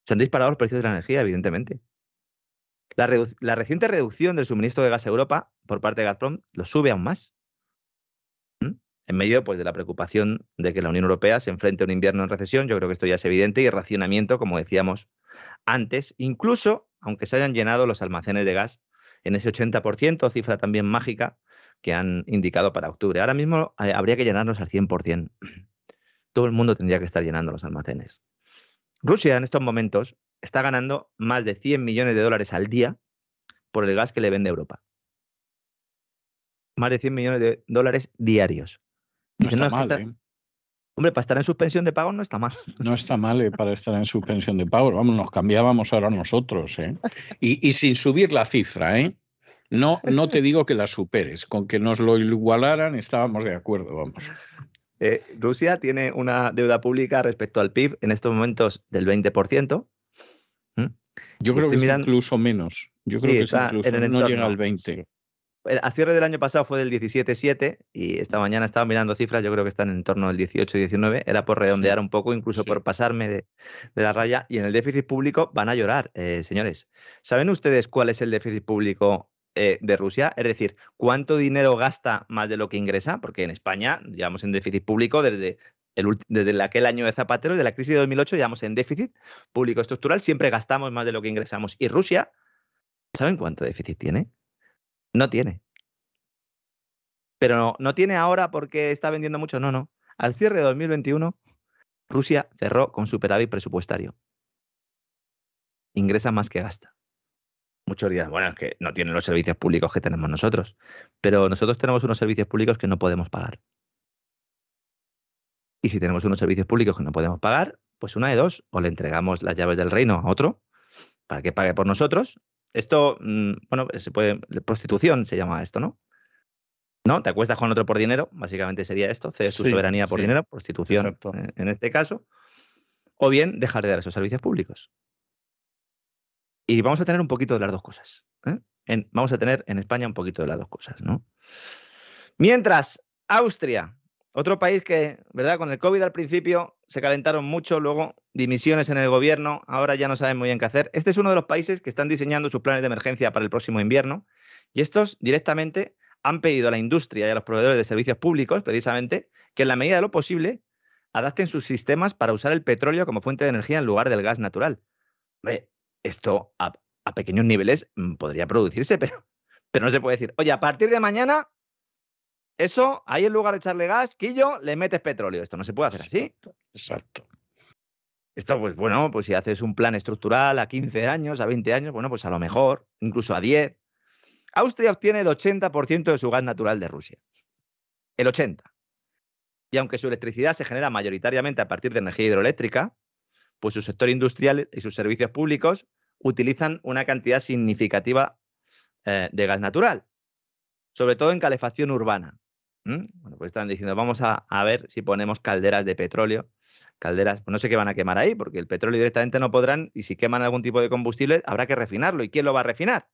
Se han disparado los precios de la energía, evidentemente. La, reciente reducción del suministro de gas a Europa por parte de Gazprom lo sube aún más. En medio pues, de la preocupación de que la Unión Europea se enfrente a un invierno en recesión, yo creo que esto ya es evidente, y racionamiento, como decíamos antes, incluso aunque se hayan llenado los almacenes de gas en ese 80%, cifra también mágica que han indicado para octubre. Ahora mismo eh, habría que llenarlos al 100%. Todo el mundo tendría que estar llenando los almacenes. Rusia en estos momentos está ganando más de 100 millones de dólares al día por el gas que le vende Europa. Más de 100 millones de dólares diarios. No está mal, ¿eh? Hombre, para estar en suspensión de pago no está mal. No está mal ¿eh? para estar en suspensión de pago. Vamos, nos cambiábamos ahora nosotros. ¿eh? Y, y, sin subir la cifra, ¿eh? No, no te digo que la superes. Con que nos lo igualaran estábamos de acuerdo, vamos. Eh, Rusia tiene una deuda pública respecto al PIB en estos momentos del 20%. Yo creo que es incluso menos. Yo creo que es incluso, no llega al 20. A cierre del año pasado fue del 17,7 y esta mañana estaba mirando cifras, yo creo que están en torno al 18-19. Era por redondear un poco, incluso por pasarme de, la raya. Y en el déficit público van a llorar, eh, señores. ¿Saben ustedes cuál es el déficit público eh, de Rusia? Es decir, ¿cuánto dinero gasta más de lo que ingresa? Porque en España llevamos en déficit público desde desde aquel año de Zapatero, de la crisis de 2008, llevamos en déficit público estructural, siempre gastamos más de lo que ingresamos. Y Rusia, ¿saben cuánto déficit tiene? No tiene. Pero no, no tiene ahora porque está vendiendo mucho, no, no. Al cierre de 2021, Rusia cerró con superávit presupuestario. Ingresa más que gasta. Muchos dirán, bueno, es que no tienen los servicios públicos que tenemos nosotros, pero nosotros tenemos unos servicios públicos que no podemos pagar. Y si tenemos unos servicios públicos que no podemos pagar, pues una de dos, o le entregamos las llaves del reino a otro para que pague por nosotros. Esto, mm, bueno, se puede, prostitución se llama esto, ¿no? ¿No? Te acuestas con otro por dinero, básicamente sería esto, cedes tu soberanía por dinero, prostitución en, este caso, o bien dejar de dar esos servicios públicos. Y vamos a tener un poquito de las dos cosas. ¿eh? vamos a tener en España un poquito de las dos cosas, ¿no? Mientras, Austria otro país que, ¿verdad? Con el COVID al principio se calentaron mucho, luego dimisiones en el gobierno, ahora ya no saben muy bien qué hacer. Este es uno de los países que están diseñando sus planes de emergencia para el próximo invierno y estos directamente han pedido a la industria y a los proveedores de servicios públicos, precisamente, que en la medida de lo posible adapten sus sistemas para usar el petróleo como fuente de energía en lugar del gas natural. esto a, pequeños niveles mm, podría producirse, pero, pero no se puede decir, oye, a partir de mañana eso, ahí en lugar de echarle gas, quillo, le metes petróleo. Esto no se puede hacer así. Exacto. Esto, pues bueno, pues si haces un plan estructural a 15 años, a 20 años, bueno, pues a lo mejor, incluso a 10. Austria obtiene el 80% de su gas natural de Rusia. El 80%. Y aunque su electricidad se genera mayoritariamente a partir de energía hidroeléctrica, pues su sector industrial y sus servicios públicos utilizan una cantidad significativa eh, de gas natural sobre todo en calefacción urbana. Bueno, pues están diciendo, vamos a, ver si ponemos calderas de petróleo. Calderas, pues no sé qué van a quemar ahí, porque el petróleo directamente no podrán, y si queman algún tipo de combustible, habrá que refinarlo. ¿Y quién lo va a refinar?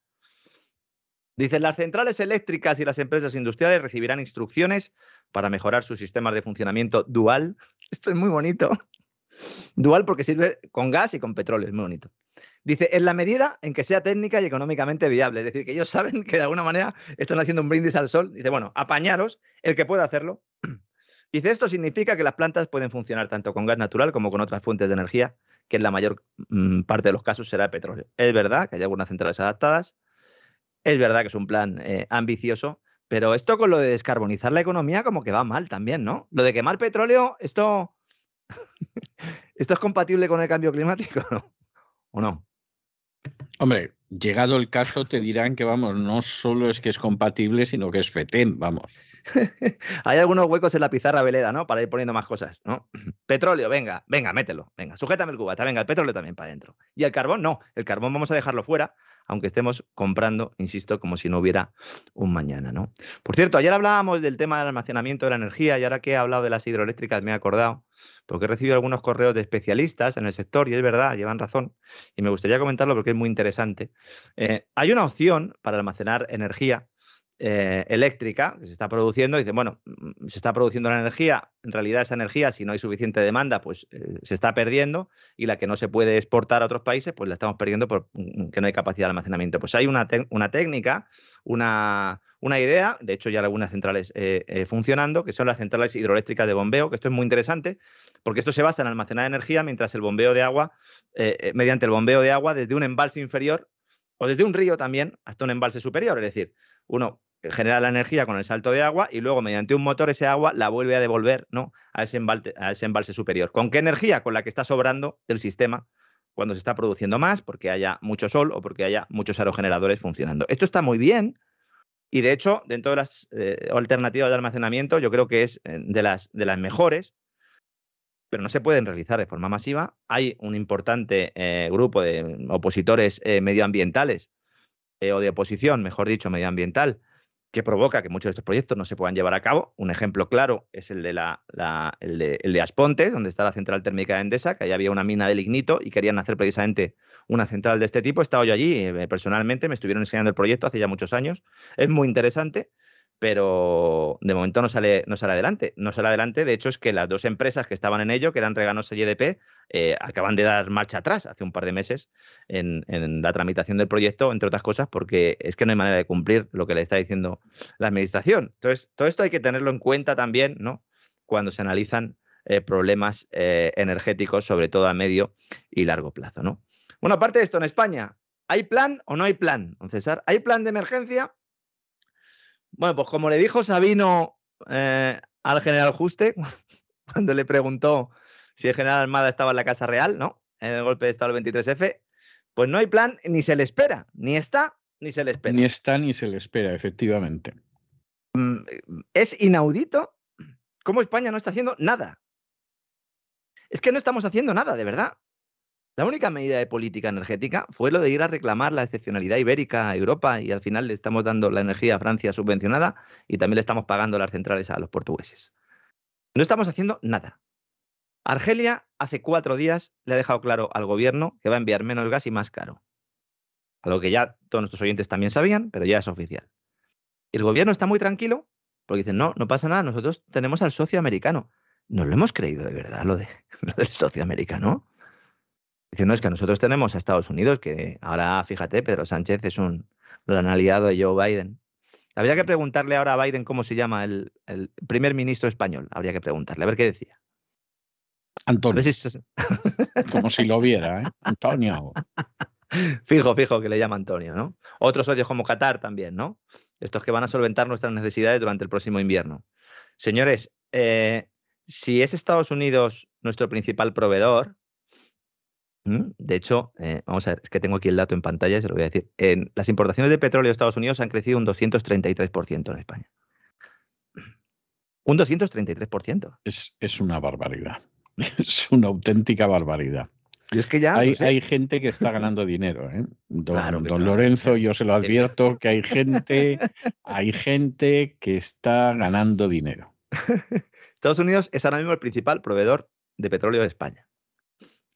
Dicen, las centrales eléctricas y las empresas industriales recibirán instrucciones para mejorar sus sistemas de funcionamiento dual. Esto es muy bonito. Dual porque sirve con gas y con petróleo, es muy bonito. Dice, en la medida en que sea técnica y económicamente viable. Es decir, que ellos saben que de alguna manera están haciendo un brindis al sol. Dice, bueno, apañaros, el que pueda hacerlo. Dice, esto significa que las plantas pueden funcionar tanto con gas natural como con otras fuentes de energía, que en la mayor mm, parte de los casos será el petróleo. Es verdad que hay algunas centrales adaptadas, es verdad que es un plan eh, ambicioso, pero esto con lo de descarbonizar la economía como que va mal también, ¿no? Lo de quemar petróleo, esto, ¿esto es compatible con el cambio climático o no? Hombre, llegado el caso te dirán que, vamos, no solo es que es compatible, sino que es FETEN, vamos. Hay algunos huecos en la pizarra veleda, ¿no? Para ir poniendo más cosas, ¿no? Petróleo, venga, venga, mételo, venga, sujétame el cubata, venga, el petróleo también para adentro. Y el carbón, no, el carbón vamos a dejarlo fuera, aunque estemos comprando, insisto, como si no hubiera un mañana, ¿no? Por cierto, ayer hablábamos del tema del almacenamiento de la energía y ahora que he hablado de las hidroeléctricas me he acordado, porque he recibido algunos correos de especialistas en el sector y es verdad, llevan razón, y me gustaría comentarlo porque es muy interesante. Eh, hay una opción para almacenar energía eh, eléctrica que se está produciendo, dicen, bueno, mm, se está produciendo la energía, en realidad esa energía, si no hay suficiente demanda, pues eh, se está perdiendo y la que no se puede exportar a otros países, pues la estamos perdiendo porque mm, no hay capacidad de almacenamiento. Pues hay una, una técnica, una, una, idea, de hecho ya hay algunas centrales eh, funcionando, que son las centrales hidroeléctricas de bombeo, que esto es muy interesante, porque esto se basa en almacenar energía mientras el bombeo de agua, mediante el bombeo de agua desde un embalse inferior o desde un río también hasta un embalse superior, es decir, uno genera la energía con el salto de agua y luego mediante un motor ese agua la vuelve a devolver ¿no? a, ese embalse, a ese embalse superior. ¿Con qué energía? Con la que está sobrando del sistema cuando se está produciendo más, porque haya mucho sol o porque haya muchos aerogeneradores funcionando. Esto está muy bien y de hecho, dentro de las eh, alternativas de almacenamiento, yo creo que es eh, de las, de las mejores, pero no se pueden realizar de forma masiva. Hay un importante eh, grupo de opositores medioambientales o de oposición, mejor dicho, medioambiental, que provoca que muchos de estos proyectos no se puedan llevar a cabo. Un ejemplo claro es el de, la, el de, el de Aspontes, donde está la central térmica de Endesa, que allí había una mina de lignito y querían hacer precisamente una central de este tipo. He estado yo allí, eh, personalmente, me estuvieron enseñando el proyecto hace ya muchos años. Es muy interesante pero de momento no sale, no sale adelante. No sale adelante, de hecho, es que las dos empresas que estaban en ello, que eran Reganos y EDP, eh, acaban de dar marcha atrás hace un par de meses en, la tramitación del proyecto, entre otras cosas, porque es que no hay manera de cumplir lo que le está diciendo la administración. Entonces, todo esto hay que tenerlo en cuenta también, ¿no? Cuando se analizan eh, problemas eh, energéticos, sobre todo a medio y largo plazo, ¿no? Bueno, aparte de esto, en España, ¿hay plan o no hay plan, don César? ¿Hay plan de emergencia? Bueno, pues como le dijo Sabino eh, al general Juste, cuando le preguntó si el general Armada estaba en la Casa Real, ¿no? En el golpe de Estado del 23F, pues no hay plan ni se le espera, ni está ni se le espera. Ni está ni se le espera, efectivamente. Mm, es inaudito cómo España no está haciendo nada. Es que no estamos haciendo nada, de verdad. La única medida de política energética fue lo de ir a reclamar la excepcionalidad ibérica a Europa y al final le estamos dando la energía a Francia subvencionada y también le estamos pagando las centrales a los portugueses. No estamos haciendo nada. Argelia hace cuatro días le ha dejado claro al gobierno que va a enviar menos gas y más caro. Algo que ya todos nuestros oyentes también sabían, pero ya es oficial. Y el gobierno está muy tranquilo porque dicen, no, no pasa nada, nosotros tenemos al socio americano. No lo hemos creído de verdad, lo, de, lo del socio americano. Diciendo es que nosotros tenemos a Estados Unidos, que ahora, fíjate, Pedro Sánchez es un gran aliado de Joe Biden. Habría que preguntarle ahora a Biden cómo se llama el, primer ministro español. Habría que preguntarle, a ver qué decía. Antonio. Como si lo viera, ¿eh? Antonio. Fijo, fijo que le llama Antonio, ¿no? Otros socios como Qatar también, ¿no? Estos que van a solventar nuestras necesidades durante el próximo invierno. Señores, eh, si es Estados Unidos nuestro principal proveedor, de hecho, eh, vamos a ver, es que tengo aquí el dato en pantalla, se lo voy a decir. En, las importaciones de petróleo de Estados Unidos han crecido un 233% en España. Un 233%. Es, es una barbaridad. Es una auténtica barbaridad. es que ya hay, hay, gente que está ganando dinero. ¿eh? Don, don Lorenzo, yo se lo advierto que hay gente, hay gente que está ganando dinero. Estados Unidos es ahora mismo el principal proveedor de petróleo de España.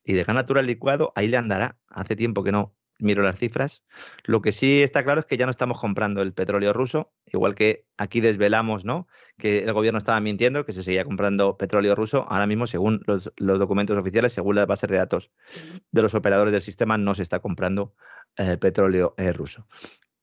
Y de gas natural licuado, ahí le andará. Hace tiempo que no miro las cifras. Lo que sí está claro es que ya no estamos comprando el petróleo ruso, igual que aquí desvelamos ¿no? que el gobierno estaba mintiendo, que se seguía comprando petróleo ruso. Ahora mismo, según los, documentos oficiales, según las bases de datos de los operadores del sistema, no se está comprando eh, petróleo eh, ruso.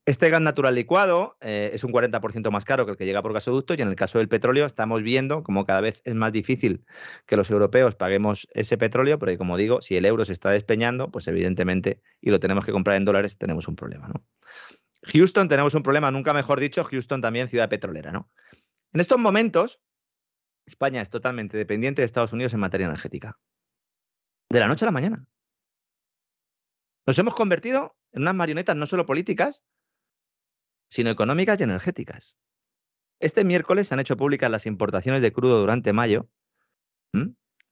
Este gas natural licuado eh, es un 40% más caro que el que llega por gasoducto y en el caso del petróleo estamos viendo como cada vez es más difícil que los europeos paguemos ese petróleo, porque como digo, si el euro se está despeñando, pues evidentemente, y lo tenemos que comprar en dólares, tenemos un problema. ¿no? Houston tenemos un problema, nunca mejor dicho, Houston también ciudad petrolera. ¿no? En estos momentos, España es totalmente dependiente de Estados Unidos en materia energética. De la noche a la mañana. Nos hemos convertido en unas marionetas no solo políticas, sino económicas y energéticas. Este miércoles se han hecho públicas las importaciones de crudo durante mayo.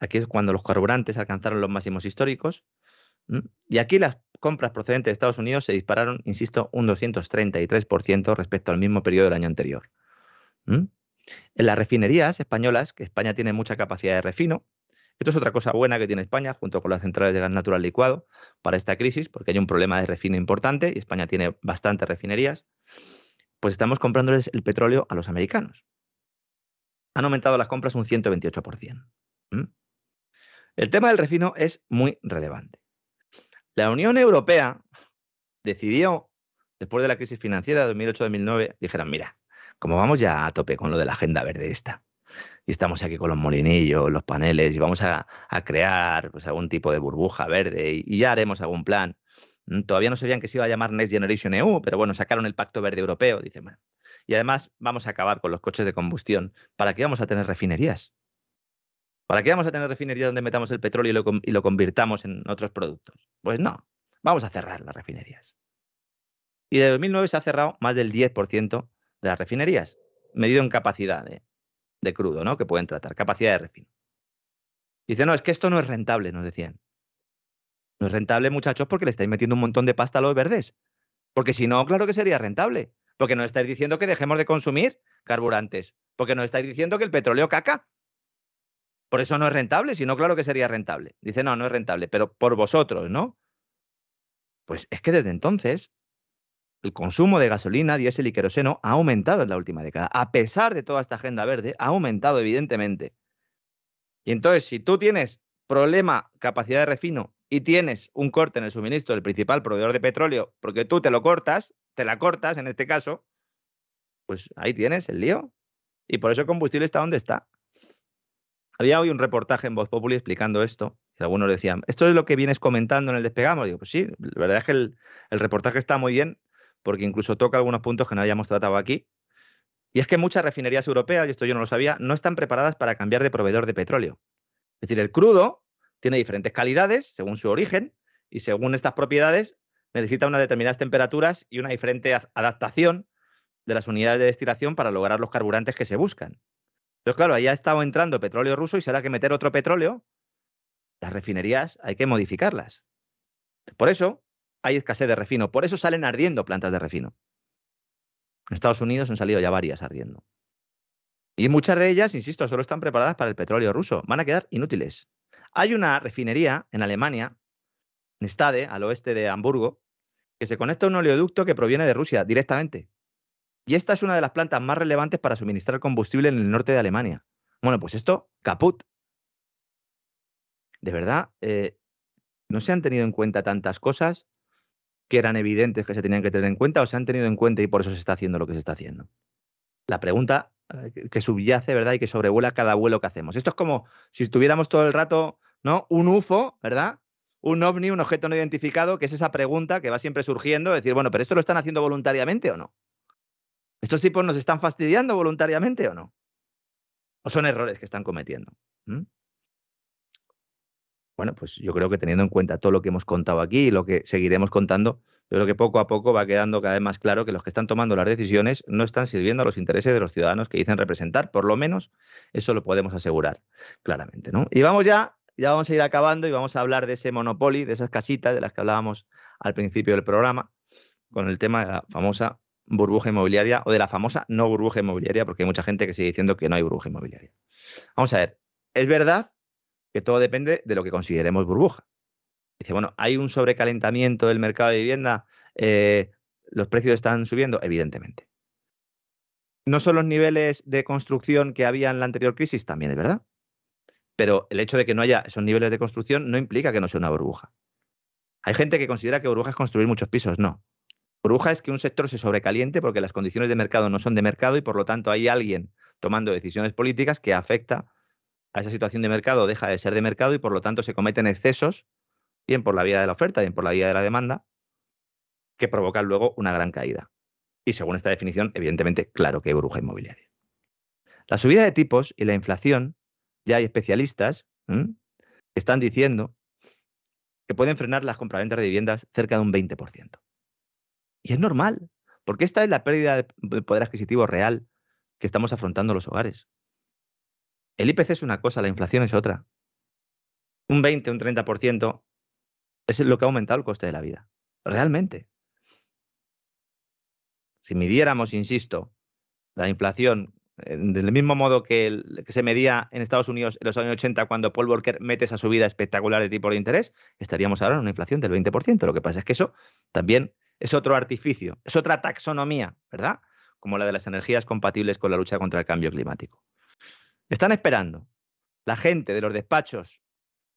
Aquí es cuando los carburantes alcanzaron los máximos históricos. Y aquí las compras procedentes de Estados Unidos se dispararon, insisto, un 233% respecto al mismo periodo del año anterior. En las refinerías españolas, que España tiene mucha capacidad de refino, esto es otra cosa buena que tiene España, junto con las centrales de gas natural licuado, para esta crisis, porque hay un problema de refino importante y España tiene bastantes refinerías, pues estamos comprándoles el petróleo a los americanos. Han aumentado las compras un 128%. El tema del refino es muy relevante. La Unión Europea decidió, después de la crisis financiera de 2008-2009, dijeron, mira, como vamos ya a tope con lo de la agenda verde esta, y estamos aquí con los molinillos, los paneles, y vamos a, crear pues, algún tipo de burbuja verde y, ya haremos algún plan. Mm, todavía no sabían que se iba a llamar Next Generation EU, pero bueno, sacaron el Pacto Verde Europeo, dice, bueno. Y además vamos a acabar con los coches de combustión. ¿Para qué vamos a tener refinerías? ¿Para qué vamos a tener refinerías donde metamos el petróleo y lo, y lo convirtamos en otros productos? Pues no, vamos a cerrar las refinerías. Y de 2009 se ha cerrado más del 10% de las refinerías, medido en capacidad de, de crudo, ¿no? Que pueden tratar, capacidad de refino. Dice, no, es que esto no es rentable, nos decían. No es rentable, muchachos, porque le estáis metiendo un montón de pasta a los verdes. Porque si no, claro que sería rentable. Porque nos estáis diciendo que dejemos de consumir carburantes. Porque nos estáis diciendo que el petróleo caca. Por eso no es rentable, si no, claro que sería rentable. Dice, no, no es rentable, pero por vosotros, ¿no? Pues es que desde entonces el consumo de gasolina, diésel y queroseno ha aumentado en la última década. A pesar de toda esta agenda verde, ha aumentado evidentemente. Y entonces, si tú tienes problema, capacidad de refino y tienes un corte en el suministro del principal proveedor de petróleo, porque tú te lo cortas, te la cortas en este caso, pues ahí tienes el lío. Y por eso el combustible está donde está. Había hoy un reportaje en Voz Populi explicando esto. Y algunos decían, ¿esto es lo que vienes comentando en el despegamos? Digo, pues sí, la verdad es que el, el reportaje está muy bien porque incluso toca algunos puntos que no hayamos tratado aquí. Y es que muchas refinerías europeas, y esto yo no lo sabía, no están preparadas para cambiar de proveedor de petróleo. Es decir, el crudo tiene diferentes calidades según su origen y según estas propiedades necesita unas determinadas temperaturas y una diferente adaptación de las unidades de destilación para lograr los carburantes que se buscan. Pero claro, ahí ha estado entrando petróleo ruso y ahora que meter otro petróleo, las refinerías hay que modificarlas. Por eso, hay escasez de refino. Por eso salen ardiendo plantas de refino. En Estados Unidos han salido ya varias ardiendo. Y muchas de ellas, insisto, solo están preparadas para el petróleo ruso. Van a quedar inútiles. Hay una refinería en Alemania, en Stade, al oeste de Hamburgo, que se conecta a un oleoducto que proviene de Rusia directamente. Y esta es una de las plantas más relevantes para suministrar combustible en el norte de Alemania. Bueno, pues esto, caput. De verdad, eh, no se han tenido en cuenta tantas cosas que eran evidentes que se tenían que tener en cuenta o se han tenido en cuenta y por eso se está haciendo lo que se está haciendo? La pregunta eh, que subyace, ¿verdad? Y que sobrevuela cada vuelo que hacemos. Esto es como si estuviéramos todo el rato, ¿no? Un UFO, ¿verdad? Un ovni, un objeto no identificado, que es esa pregunta que va siempre surgiendo, decir, bueno, pero ¿esto lo están haciendo voluntariamente o no? ¿Estos tipos nos están fastidiando voluntariamente o no? ¿O son errores que están cometiendo? ¿Mm? Bueno, pues yo creo que teniendo en cuenta todo lo que hemos contado aquí y lo que seguiremos contando, yo creo que poco a poco va quedando cada vez más claro que los que están tomando las decisiones no están sirviendo a los intereses de los ciudadanos que dicen representar, por lo menos eso lo podemos asegurar claramente. ¿no? Y vamos ya ya vamos a ir acabando y vamos a hablar de ese monopoly, de esas casitas de las que hablábamos al principio del programa, con el tema de la famosa burbuja inmobiliaria o de la famosa no burbuja inmobiliaria, porque hay mucha gente que sigue diciendo que no hay burbuja inmobiliaria. Vamos a ver, es verdad que todo depende de lo que consideremos burbuja. Dice, bueno, ¿hay un sobrecalentamiento del mercado de vivienda? Eh, ¿Los precios están subiendo? Evidentemente. ¿No son los niveles de construcción que había en la anterior crisis? También es verdad. Pero el hecho de que no haya esos niveles de construcción no implica que no sea una burbuja. Hay gente que considera que burbuja es construir muchos pisos. No. Burbuja es que un sector se sobrecaliente porque las condiciones de mercado no son de mercado y por lo tanto hay alguien tomando decisiones políticas que afecta a esa situación de mercado, deja de ser de mercado y por lo tanto se cometen excesos, bien por la vía de la oferta, bien por la vía de la demanda, que provocan luego una gran caída. Y según esta definición, evidentemente, claro que hay burbuja inmobiliaria. La subida de tipos y la inflación, ya hay especialistas que están diciendo que pueden frenar las compraventas de viviendas cerca de un 20%. Y es normal, porque esta es la pérdida de poder adquisitivo real que estamos afrontando los hogares. El IPC es una cosa, la inflación es otra. Un 20, un 30% es lo que ha aumentado el coste de la vida. Realmente. Si midiéramos, insisto, la inflación eh, del mismo modo que, que, se medía en Estados Unidos en los años 80 cuando Paul Volcker mete esa subida espectacular de tipo de interés, estaríamos ahora en una inflación del 20%. Lo que pasa es que eso también es otro artificio, es otra taxonomía, ¿verdad? Como la de las energías compatibles con la lucha contra el cambio climático. Están esperando la gente de los despachos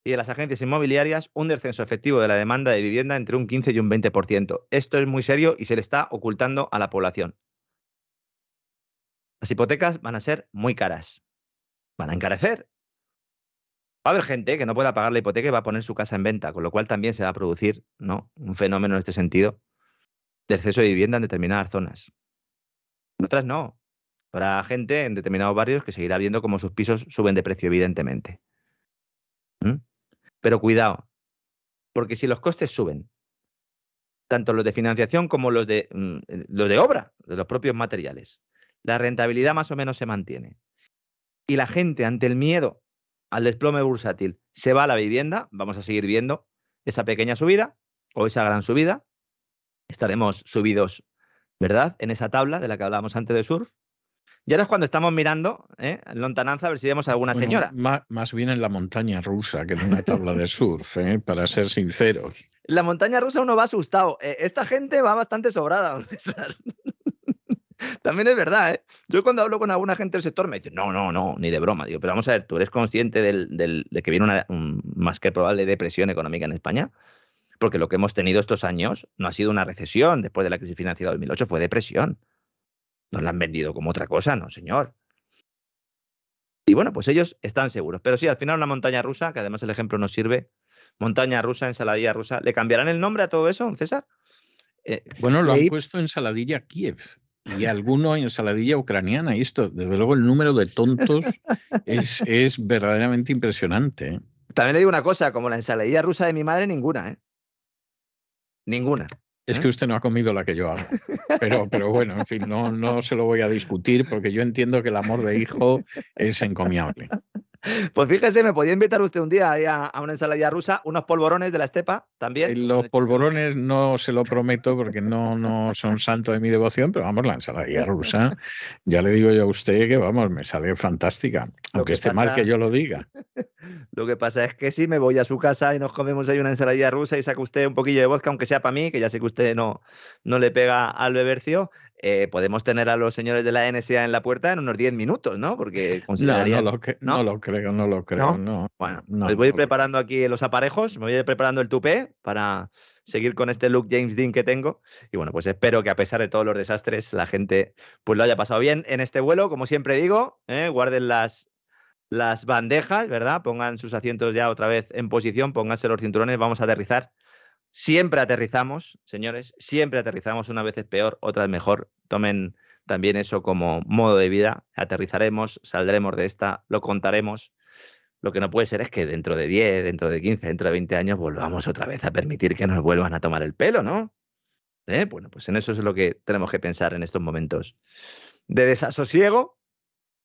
y de las agencias inmobiliarias un descenso efectivo de la demanda de vivienda entre un 15 y un 20%. Esto es muy serio y se le está ocultando a la población. Las hipotecas van a ser muy caras. Van a encarecer. Va a haber gente que no pueda pagar la hipoteca y va a poner su casa en venta, con lo cual también se va a producir ¿no? un fenómeno en este sentido de exceso de vivienda en determinadas zonas. En otras no. Habrá gente en determinados barrios que seguirá viendo cómo sus pisos suben de precio, evidentemente. ¿Mm? Pero cuidado, porque si los costes suben, tanto los de financiación como los de, mm, los de obra, de los propios materiales, la rentabilidad más o menos se mantiene. Y la gente, ante el miedo al desplome bursátil, se va a la vivienda, vamos a seguir viendo esa pequeña subida o esa gran subida, estaremos subidos, ¿verdad? En esa tabla de la que hablábamos antes de surf. Y ahora es cuando estamos mirando ¿eh? en lontananza a ver si vemos a alguna señora. Más, bien en la montaña rusa que en una tabla de surf, ¿eh? para ser sinceros. La montaña rusa uno va asustado. Eh, esta gente va bastante sobrada, También es verdad, ¿eh? Yo cuando hablo con alguna gente del sector me dicen, no, no, no, ni de broma. Digo, pero vamos a ver, ¿tú eres consciente de que viene una más que probable depresión económica en España? porque lo que hemos tenido estos años no ha sido una recesión después de la crisis financiera de 2008, fue depresión. Nos la han vendido como otra cosa, no, señor. Y bueno, pues ellos están seguros. Pero sí, al final una montaña rusa, que además el ejemplo nos sirve, montaña rusa, ensaladilla rusa, ¿le cambiarán el nombre a todo eso, César? Eh, bueno, lo han puesto ensaladilla Kiev y alguno ensaladilla ucraniana. Y esto, desde luego, el número de tontos es, es verdaderamente impresionante. ¿eh? También le digo una cosa, como la ensaladilla rusa de mi madre, ninguna, ¿eh? Ninguna. Es ¿eh? que usted no ha comido la que yo hago. Pero, pero bueno, en fin, no, no se lo voy a discutir porque yo entiendo que el amor de hijo es encomiable. Pues fíjese, me podía invitar usted un día a, una ensalada rusa, unos polvorones de la estepa también. Eh, los polvorones no se lo prometo porque no, no son santo de mi devoción, pero vamos, la ensalada rusa, ya le digo yo a usted que vamos, me sale fantástica, aunque esté mal que yo lo diga. Lo que pasa es que si me voy a su casa y nos comemos ahí una ensalada rusa y saca usted un poquillo de vodka, aunque sea para mí, que ya sé que usted no, no le pega al bebercio, eh, podemos tener a los señores de la NSA en la puerta en unos 10 minutos, ¿no? Porque consideraría... No, no, lo creo, no lo creo, no. Bueno, les voy preparando aquí los aparejos, me voy preparando el tupé para seguir con este look James Dean que tengo. Y bueno, pues espero que a pesar de todos los desastres, la gente pues lo haya pasado bien en este vuelo. Como siempre digo, ¿eh? guarden las, las bandejas, ¿verdad? Pongan sus asientos ya otra vez en posición, pónganse los cinturones, vamos a aterrizar Siempre aterrizamos, señores, siempre aterrizamos, una vez es peor, otra vez mejor. Tomen también eso como modo de vida. Aterrizaremos, saldremos de esta, lo contaremos. Lo que no puede ser es que dentro de 10, dentro de 15, dentro de 20 años volvamos otra vez a permitir que nos vuelvan a tomar el pelo, ¿no? ¿Eh? Bueno, pues en eso es lo que tenemos que pensar en estos momentos de desasosiego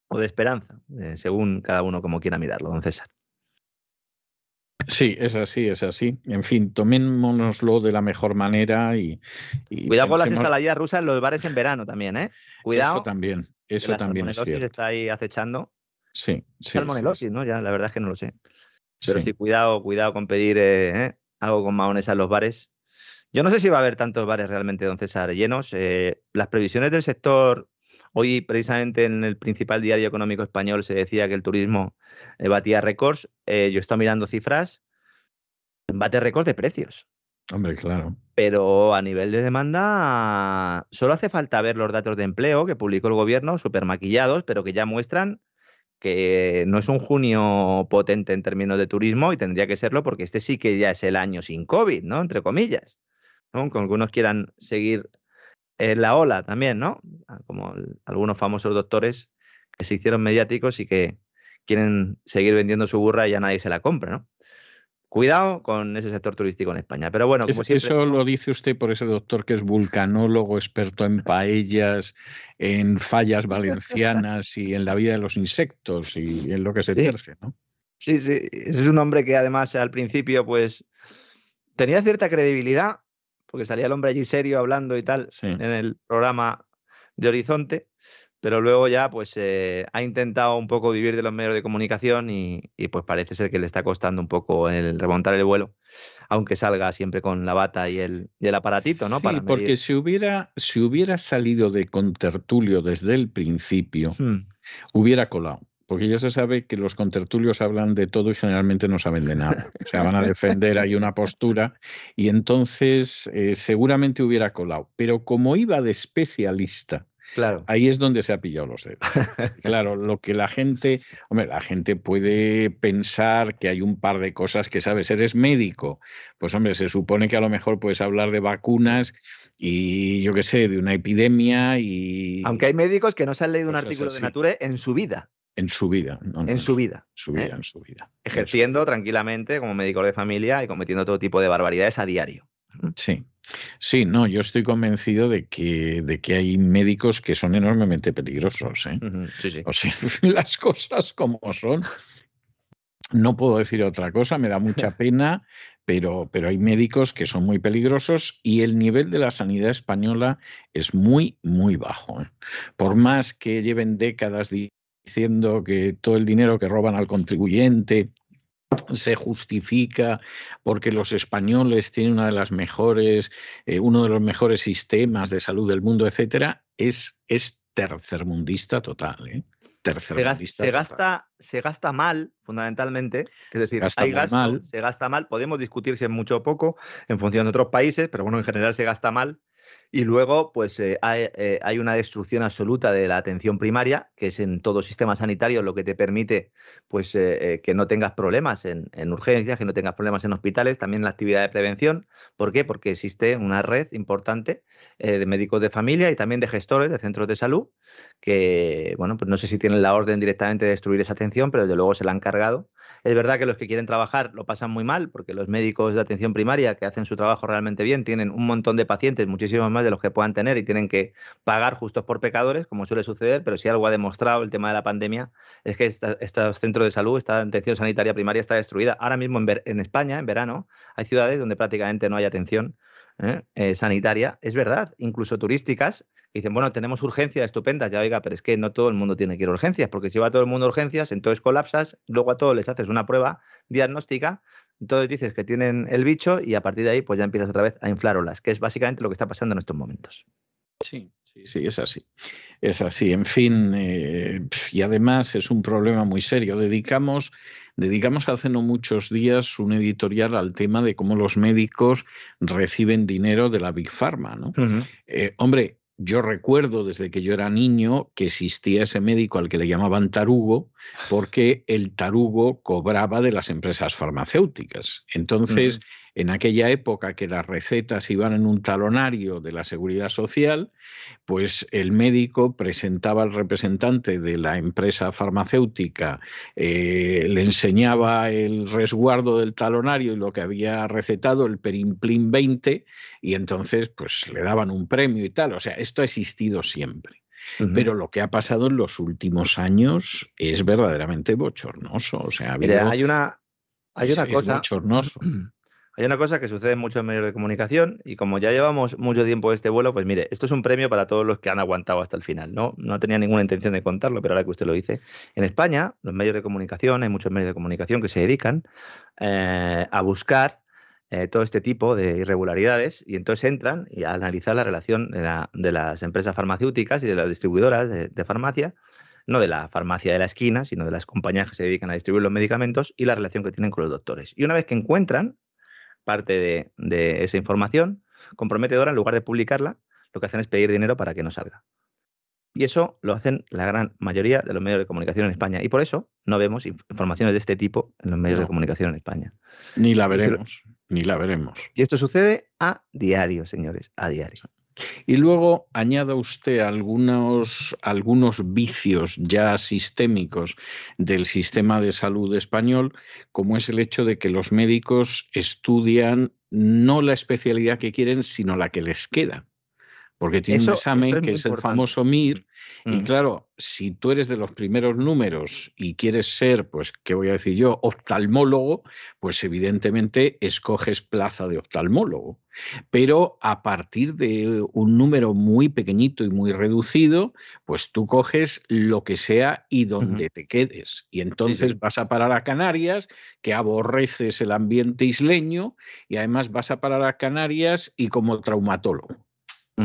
o de esperanza, eh, según cada uno como quiera mirarlo, don César. Sí, es así, es así. En fin, tomémonoslo de la mejor manera y. Cuidado con las ensaladillas rusas en los bares en verano también, ¿eh? Cuidado. Eso también, eso también es cierto. está ahí acechando. Sí, sí. Salmonelosis, ¿no? Ya, la verdad es que no lo sé. Pero sí, cuidado, cuidado con pedir eh, ¿eh? algo con mayonesa en los bares. Yo no sé si va a haber tantos bares realmente, don César, llenos. Eh, las previsiones del sector, hoy precisamente en el principal diario económico español se decía que el turismo eh, batía récords. yo he estado mirando cifras, bate récords de precios. Hombre, claro. Pero a nivel de demanda, solo hace falta ver los datos de empleo que publicó el gobierno, súper maquillados, pero que ya muestran que no es un junio potente en términos de turismo y tendría que serlo porque este sí que ya es el año sin COVID, ¿no? Entre comillas. Aunque algunos quieran seguir en la ola también, ¿no? Ah, como algunos famosos doctores que se hicieron mediáticos y que quieren seguir vendiendo su burra y ya nadie se la compra, ¿no? Cuidado con ese sector turístico en España. Pero bueno, como Eso lo dice usted por ese doctor que es vulcanólogo, experto en paellas, en fallas valencianas y en la vida de los insectos y en lo que se terce, ¿no? Sí, sí. Ese es un hombre que además al principio, pues, tenía cierta credibilidad, porque salía el hombre allí serio hablando y tal en el programa de Horizonte pero luego ya pues eh, ha intentado un poco vivir de los medios de comunicación y, pues parece ser que le está costando un poco el remontar el vuelo, aunque salga siempre con la bata y el, el aparatito, ¿no? Sí, porque si hubiera, si hubiera salido de contertulio desde el principio, hmm. hubiera colado. Porque ya se sabe que los contertulios hablan de todo y generalmente no saben de nada. O sea, van a defender ahí una postura y entonces eh, seguramente hubiera colado. Pero como iba de especialista, Claro. Ahí es donde se ha pillado los dedos. claro, lo que la gente, hombre, la gente puede pensar que hay un par de cosas que sabes, eres médico, pues hombre, se supone que a lo mejor puedes hablar de vacunas y yo qué sé, de una epidemia y... Aunque hay médicos que no se han leído un artículo de Nature en su vida. En su vida. en su vida. Su vida, ¿eh? en su vida. Ejerciendo tranquilamente como médico de familia y cometiendo todo tipo de barbaridades a diario. Sí. Sí, no, yo estoy convencido de que, de que hay médicos que son enormemente peligrosos. ¿eh? O sea, las cosas como son. No puedo decir otra cosa, me da mucha pena, pero, pero hay médicos que son muy peligrosos y el nivel de la sanidad española es muy, muy bajo. ¿eh? Por más que lleven décadas diciendo que todo el dinero que roban al contribuyente se justifica porque los españoles tienen una de las mejores, eh, uno de los mejores sistemas de salud del mundo, etcétera, es, es tercermundista total. ¿eh? Tercermundista se, gasta, se gasta mal, fundamentalmente. Es decir, hay gasto, se gasta mal. Podemos discutir si es mucho o poco en función de otros países, pero bueno, en general se gasta mal. Y luego, pues eh, eh, hay, una destrucción absoluta de la atención primaria, que es en todo sistema sanitario lo que te permite pues, eh, que no tengas problemas en, urgencias, que no tengas problemas en hospitales, también la actividad de prevención. ¿Por qué? Porque existe una red importante de médicos de familia y también de gestores de centros de salud, que, bueno, pues no sé si tienen la orden directamente de destruir esa atención, pero desde luego se la han cargado es verdad que los que quieren trabajar lo pasan muy mal, porque los médicos de atención primaria que hacen su trabajo realmente bien tienen un montón de pacientes, muchísimos más de los que puedan tener, y tienen que pagar justos por pecadores, como suele suceder, pero si algo ha demostrado el tema de la pandemia es que estos centros de salud, esta atención sanitaria primaria está destruida. Ahora mismo en, España, en verano, hay ciudades donde prácticamente no hay atención ¿eh? Eh, sanitaria, es verdad, incluso turísticas, dicen, bueno, tenemos urgencias estupendas, ya oiga, pero es que no todo el mundo tiene que ir a urgencias, porque si va todo el mundo a urgencias, entonces colapsas, luego a todos les haces una prueba diagnóstica, entonces dices que tienen el bicho y a partir de ahí pues ya empiezas otra vez a inflar olas, que es básicamente lo que está pasando en estos momentos. Sí, sí, sí, es así. Es así. En fin, eh, y además es un problema muy serio. Dedicamos, dedicamos hace no muchos días un editorial al tema de cómo los médicos reciben dinero de la Big Pharma, ¿no? Eh, hombre, yo recuerdo desde que yo era niño que existía ese médico al que le llamaban tarugo, porque el tarugo cobraba de las empresas farmacéuticas. Entonces, en aquella época que las recetas iban en un talonario de la seguridad social, pues el médico presentaba al representante de la empresa farmacéutica, eh, le enseñaba el resguardo del talonario y lo que había recetado, el Perimplin 20, y entonces pues le daban un premio y tal. O sea, esto ha existido siempre. Pero lo que ha pasado en los últimos años es verdaderamente bochornoso. O sea, hay una, Hay una cosa. Hay una cosa que sucede en muchos medios de comunicación y como ya llevamos mucho tiempo este vuelo, pues mire, esto es un premio para todos los que han aguantado hasta el final, ¿no? No tenía ninguna intención de contarlo, pero ahora que usted lo dice. En España, los medios de comunicación, hay muchos medios de comunicación que se dedican eh, a buscar eh, todo este tipo de irregularidades y entonces entran y a analizar la relación de, las empresas farmacéuticas y de las distribuidoras de farmacia no de la farmacia de la esquina, sino de las compañías que se dedican a distribuir los medicamentos y la relación que tienen con los doctores. Y una vez que encuentran parte de, esa información comprometedora, en lugar de publicarla, lo que hacen es pedir dinero para que no salga. Y eso lo hacen la gran mayoría de los medios de comunicación en España. Y por eso no vemos informaciones de este tipo en los medios de comunicación en España. Ni la veremos, ni la veremos. Y esto sucede a diario, señores, a diario. Y luego añada usted algunos, algunos vicios ya sistémicos del sistema de salud español, como es el hecho de que los médicos estudian no la especialidad que quieren, sino la que les queda. Porque tiene un examen que es el famoso MIR, y claro, si tú eres de los primeros números y quieres ser, pues, ¿qué voy a decir yo? Oftalmólogo, pues evidentemente escoges plaza de oftalmólogo. Pero a partir de un número muy pequeñito y muy reducido, pues tú coges lo que sea y donde te quedes. Y entonces vas a parar a Canarias, que aborreces el ambiente isleño, y además vas a parar a Canarias y como traumatólogo.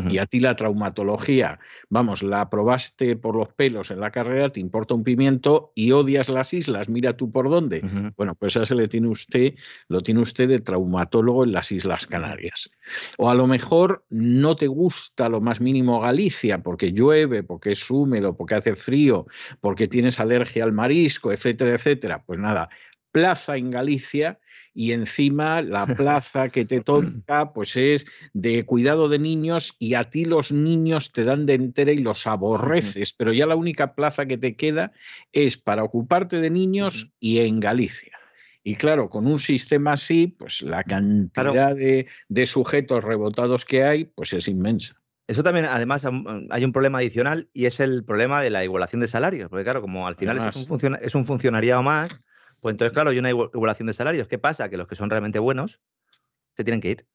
Y a ti la traumatología, vamos, la aprobaste por los pelos en la carrera, te importa un pimiento y odias las islas, mira tú por dónde. Bueno, pues eso le tiene usted, lo tiene usted de traumatólogo en las Islas Canarias. O a lo mejor no te gusta lo más mínimo Galicia porque llueve, porque es húmedo, porque hace frío, porque tienes alergia al marisco, etcétera, etcétera. Pues nada, plaza en Galicia y encima la plaza que te toca pues es de cuidado de niños y a ti los niños te dan de entera y los aborreces, pero ya la única plaza que te queda es para ocuparte de niños y en Galicia. Y claro, con un sistema así, pues la cantidad de, de, sujetos rebotados que hay, pues es inmensa. Eso también, además, hay un problema adicional y es el problema de la igualación de salarios. Porque claro, como al final es un, es un, funcionariado más, pues entonces, claro, hay una igualación de salarios. ¿Qué pasa? Que los que son realmente buenos se tienen que ir.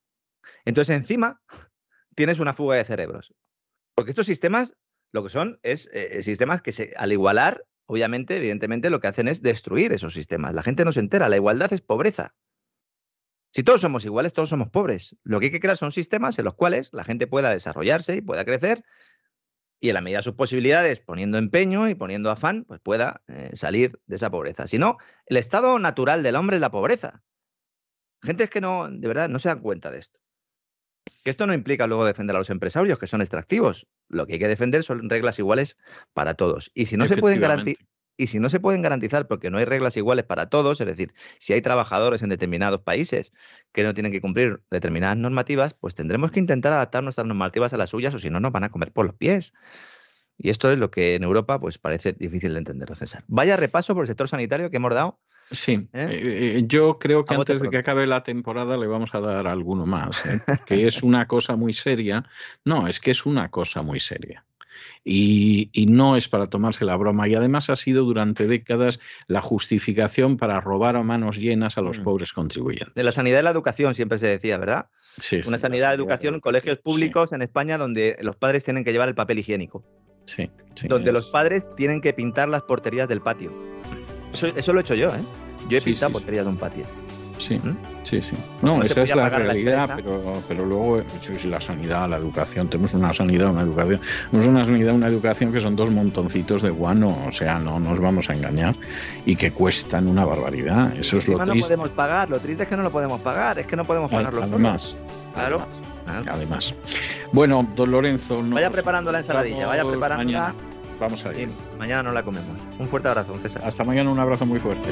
Entonces, encima, tienes una fuga de cerebros. Porque estos sistemas, lo que son, es eh, sistemas que se, al igualar, obviamente, evidentemente, lo que hacen es destruir esos sistemas. La gente no se entera. La igualdad es pobreza. Si todos somos iguales, todos somos pobres. Lo que hay que crear son sistemas en los cuales la gente pueda desarrollarse y pueda crecer y en la medida de sus posibilidades, poniendo empeño y poniendo afán, pues pueda eh, salir de esa pobreza. Si no, el estado natural del hombre es la pobreza. Gente es que no, de verdad, no se dan cuenta de esto. Que esto no implica luego defender a los empresarios, que son extractivos. Lo que hay que defender son reglas iguales para todos. Y si no se pueden garantizar y si no se pueden garantizar porque no hay reglas iguales para todos, es decir, si hay trabajadores en determinados países que no tienen que cumplir determinadas normativas, pues tendremos que intentar adaptar nuestras normativas a las suyas o si no nos van a comer por los pies. Y esto es lo que en Europa pues parece difícil de entender, César. Vaya repaso por el sector sanitario que hemos dado. Sí, ¿Eh? Eh, eh, yo creo que antes de que acabe la temporada le vamos a dar alguno más, que es una cosa muy seria. No, es que es una cosa muy seria y, no es para tomarse la broma. Y además ha sido durante décadas la justificación para robar a manos llenas a los mm. pobres contribuyentes. De la sanidad y la educación siempre se decía, ¿verdad? Sí. Una sanidad, de educación, colegios públicos en España donde los padres tienen que llevar el papel higiénico. Sí. donde los padres tienen que pintar las porterías del patio. Eso, lo he hecho yo, ¿eh? Yo he pintado porterías de un patio. Sí, ¿Mm? sí, sí. No, esa es la realidad, pero, pero luego la sanidad, la educación, tenemos una sanidad, una educación, tenemos una sanidad, una educación que son dos montoncitos de guano, o sea, no nos vamos a engañar, y que cuestan una barbaridad. Eso es lo triste. no podemos pagar, lo triste es que no lo podemos pagar, es que no podemos pagarlo Además, claro. Además. Bueno, don Lorenzo. Vaya preparando la ensaladilla, vaya preparando. Mañana vamos a ir. mañana no la comemos. Un fuerte abrazo, César. Hasta mañana, un abrazo muy fuerte.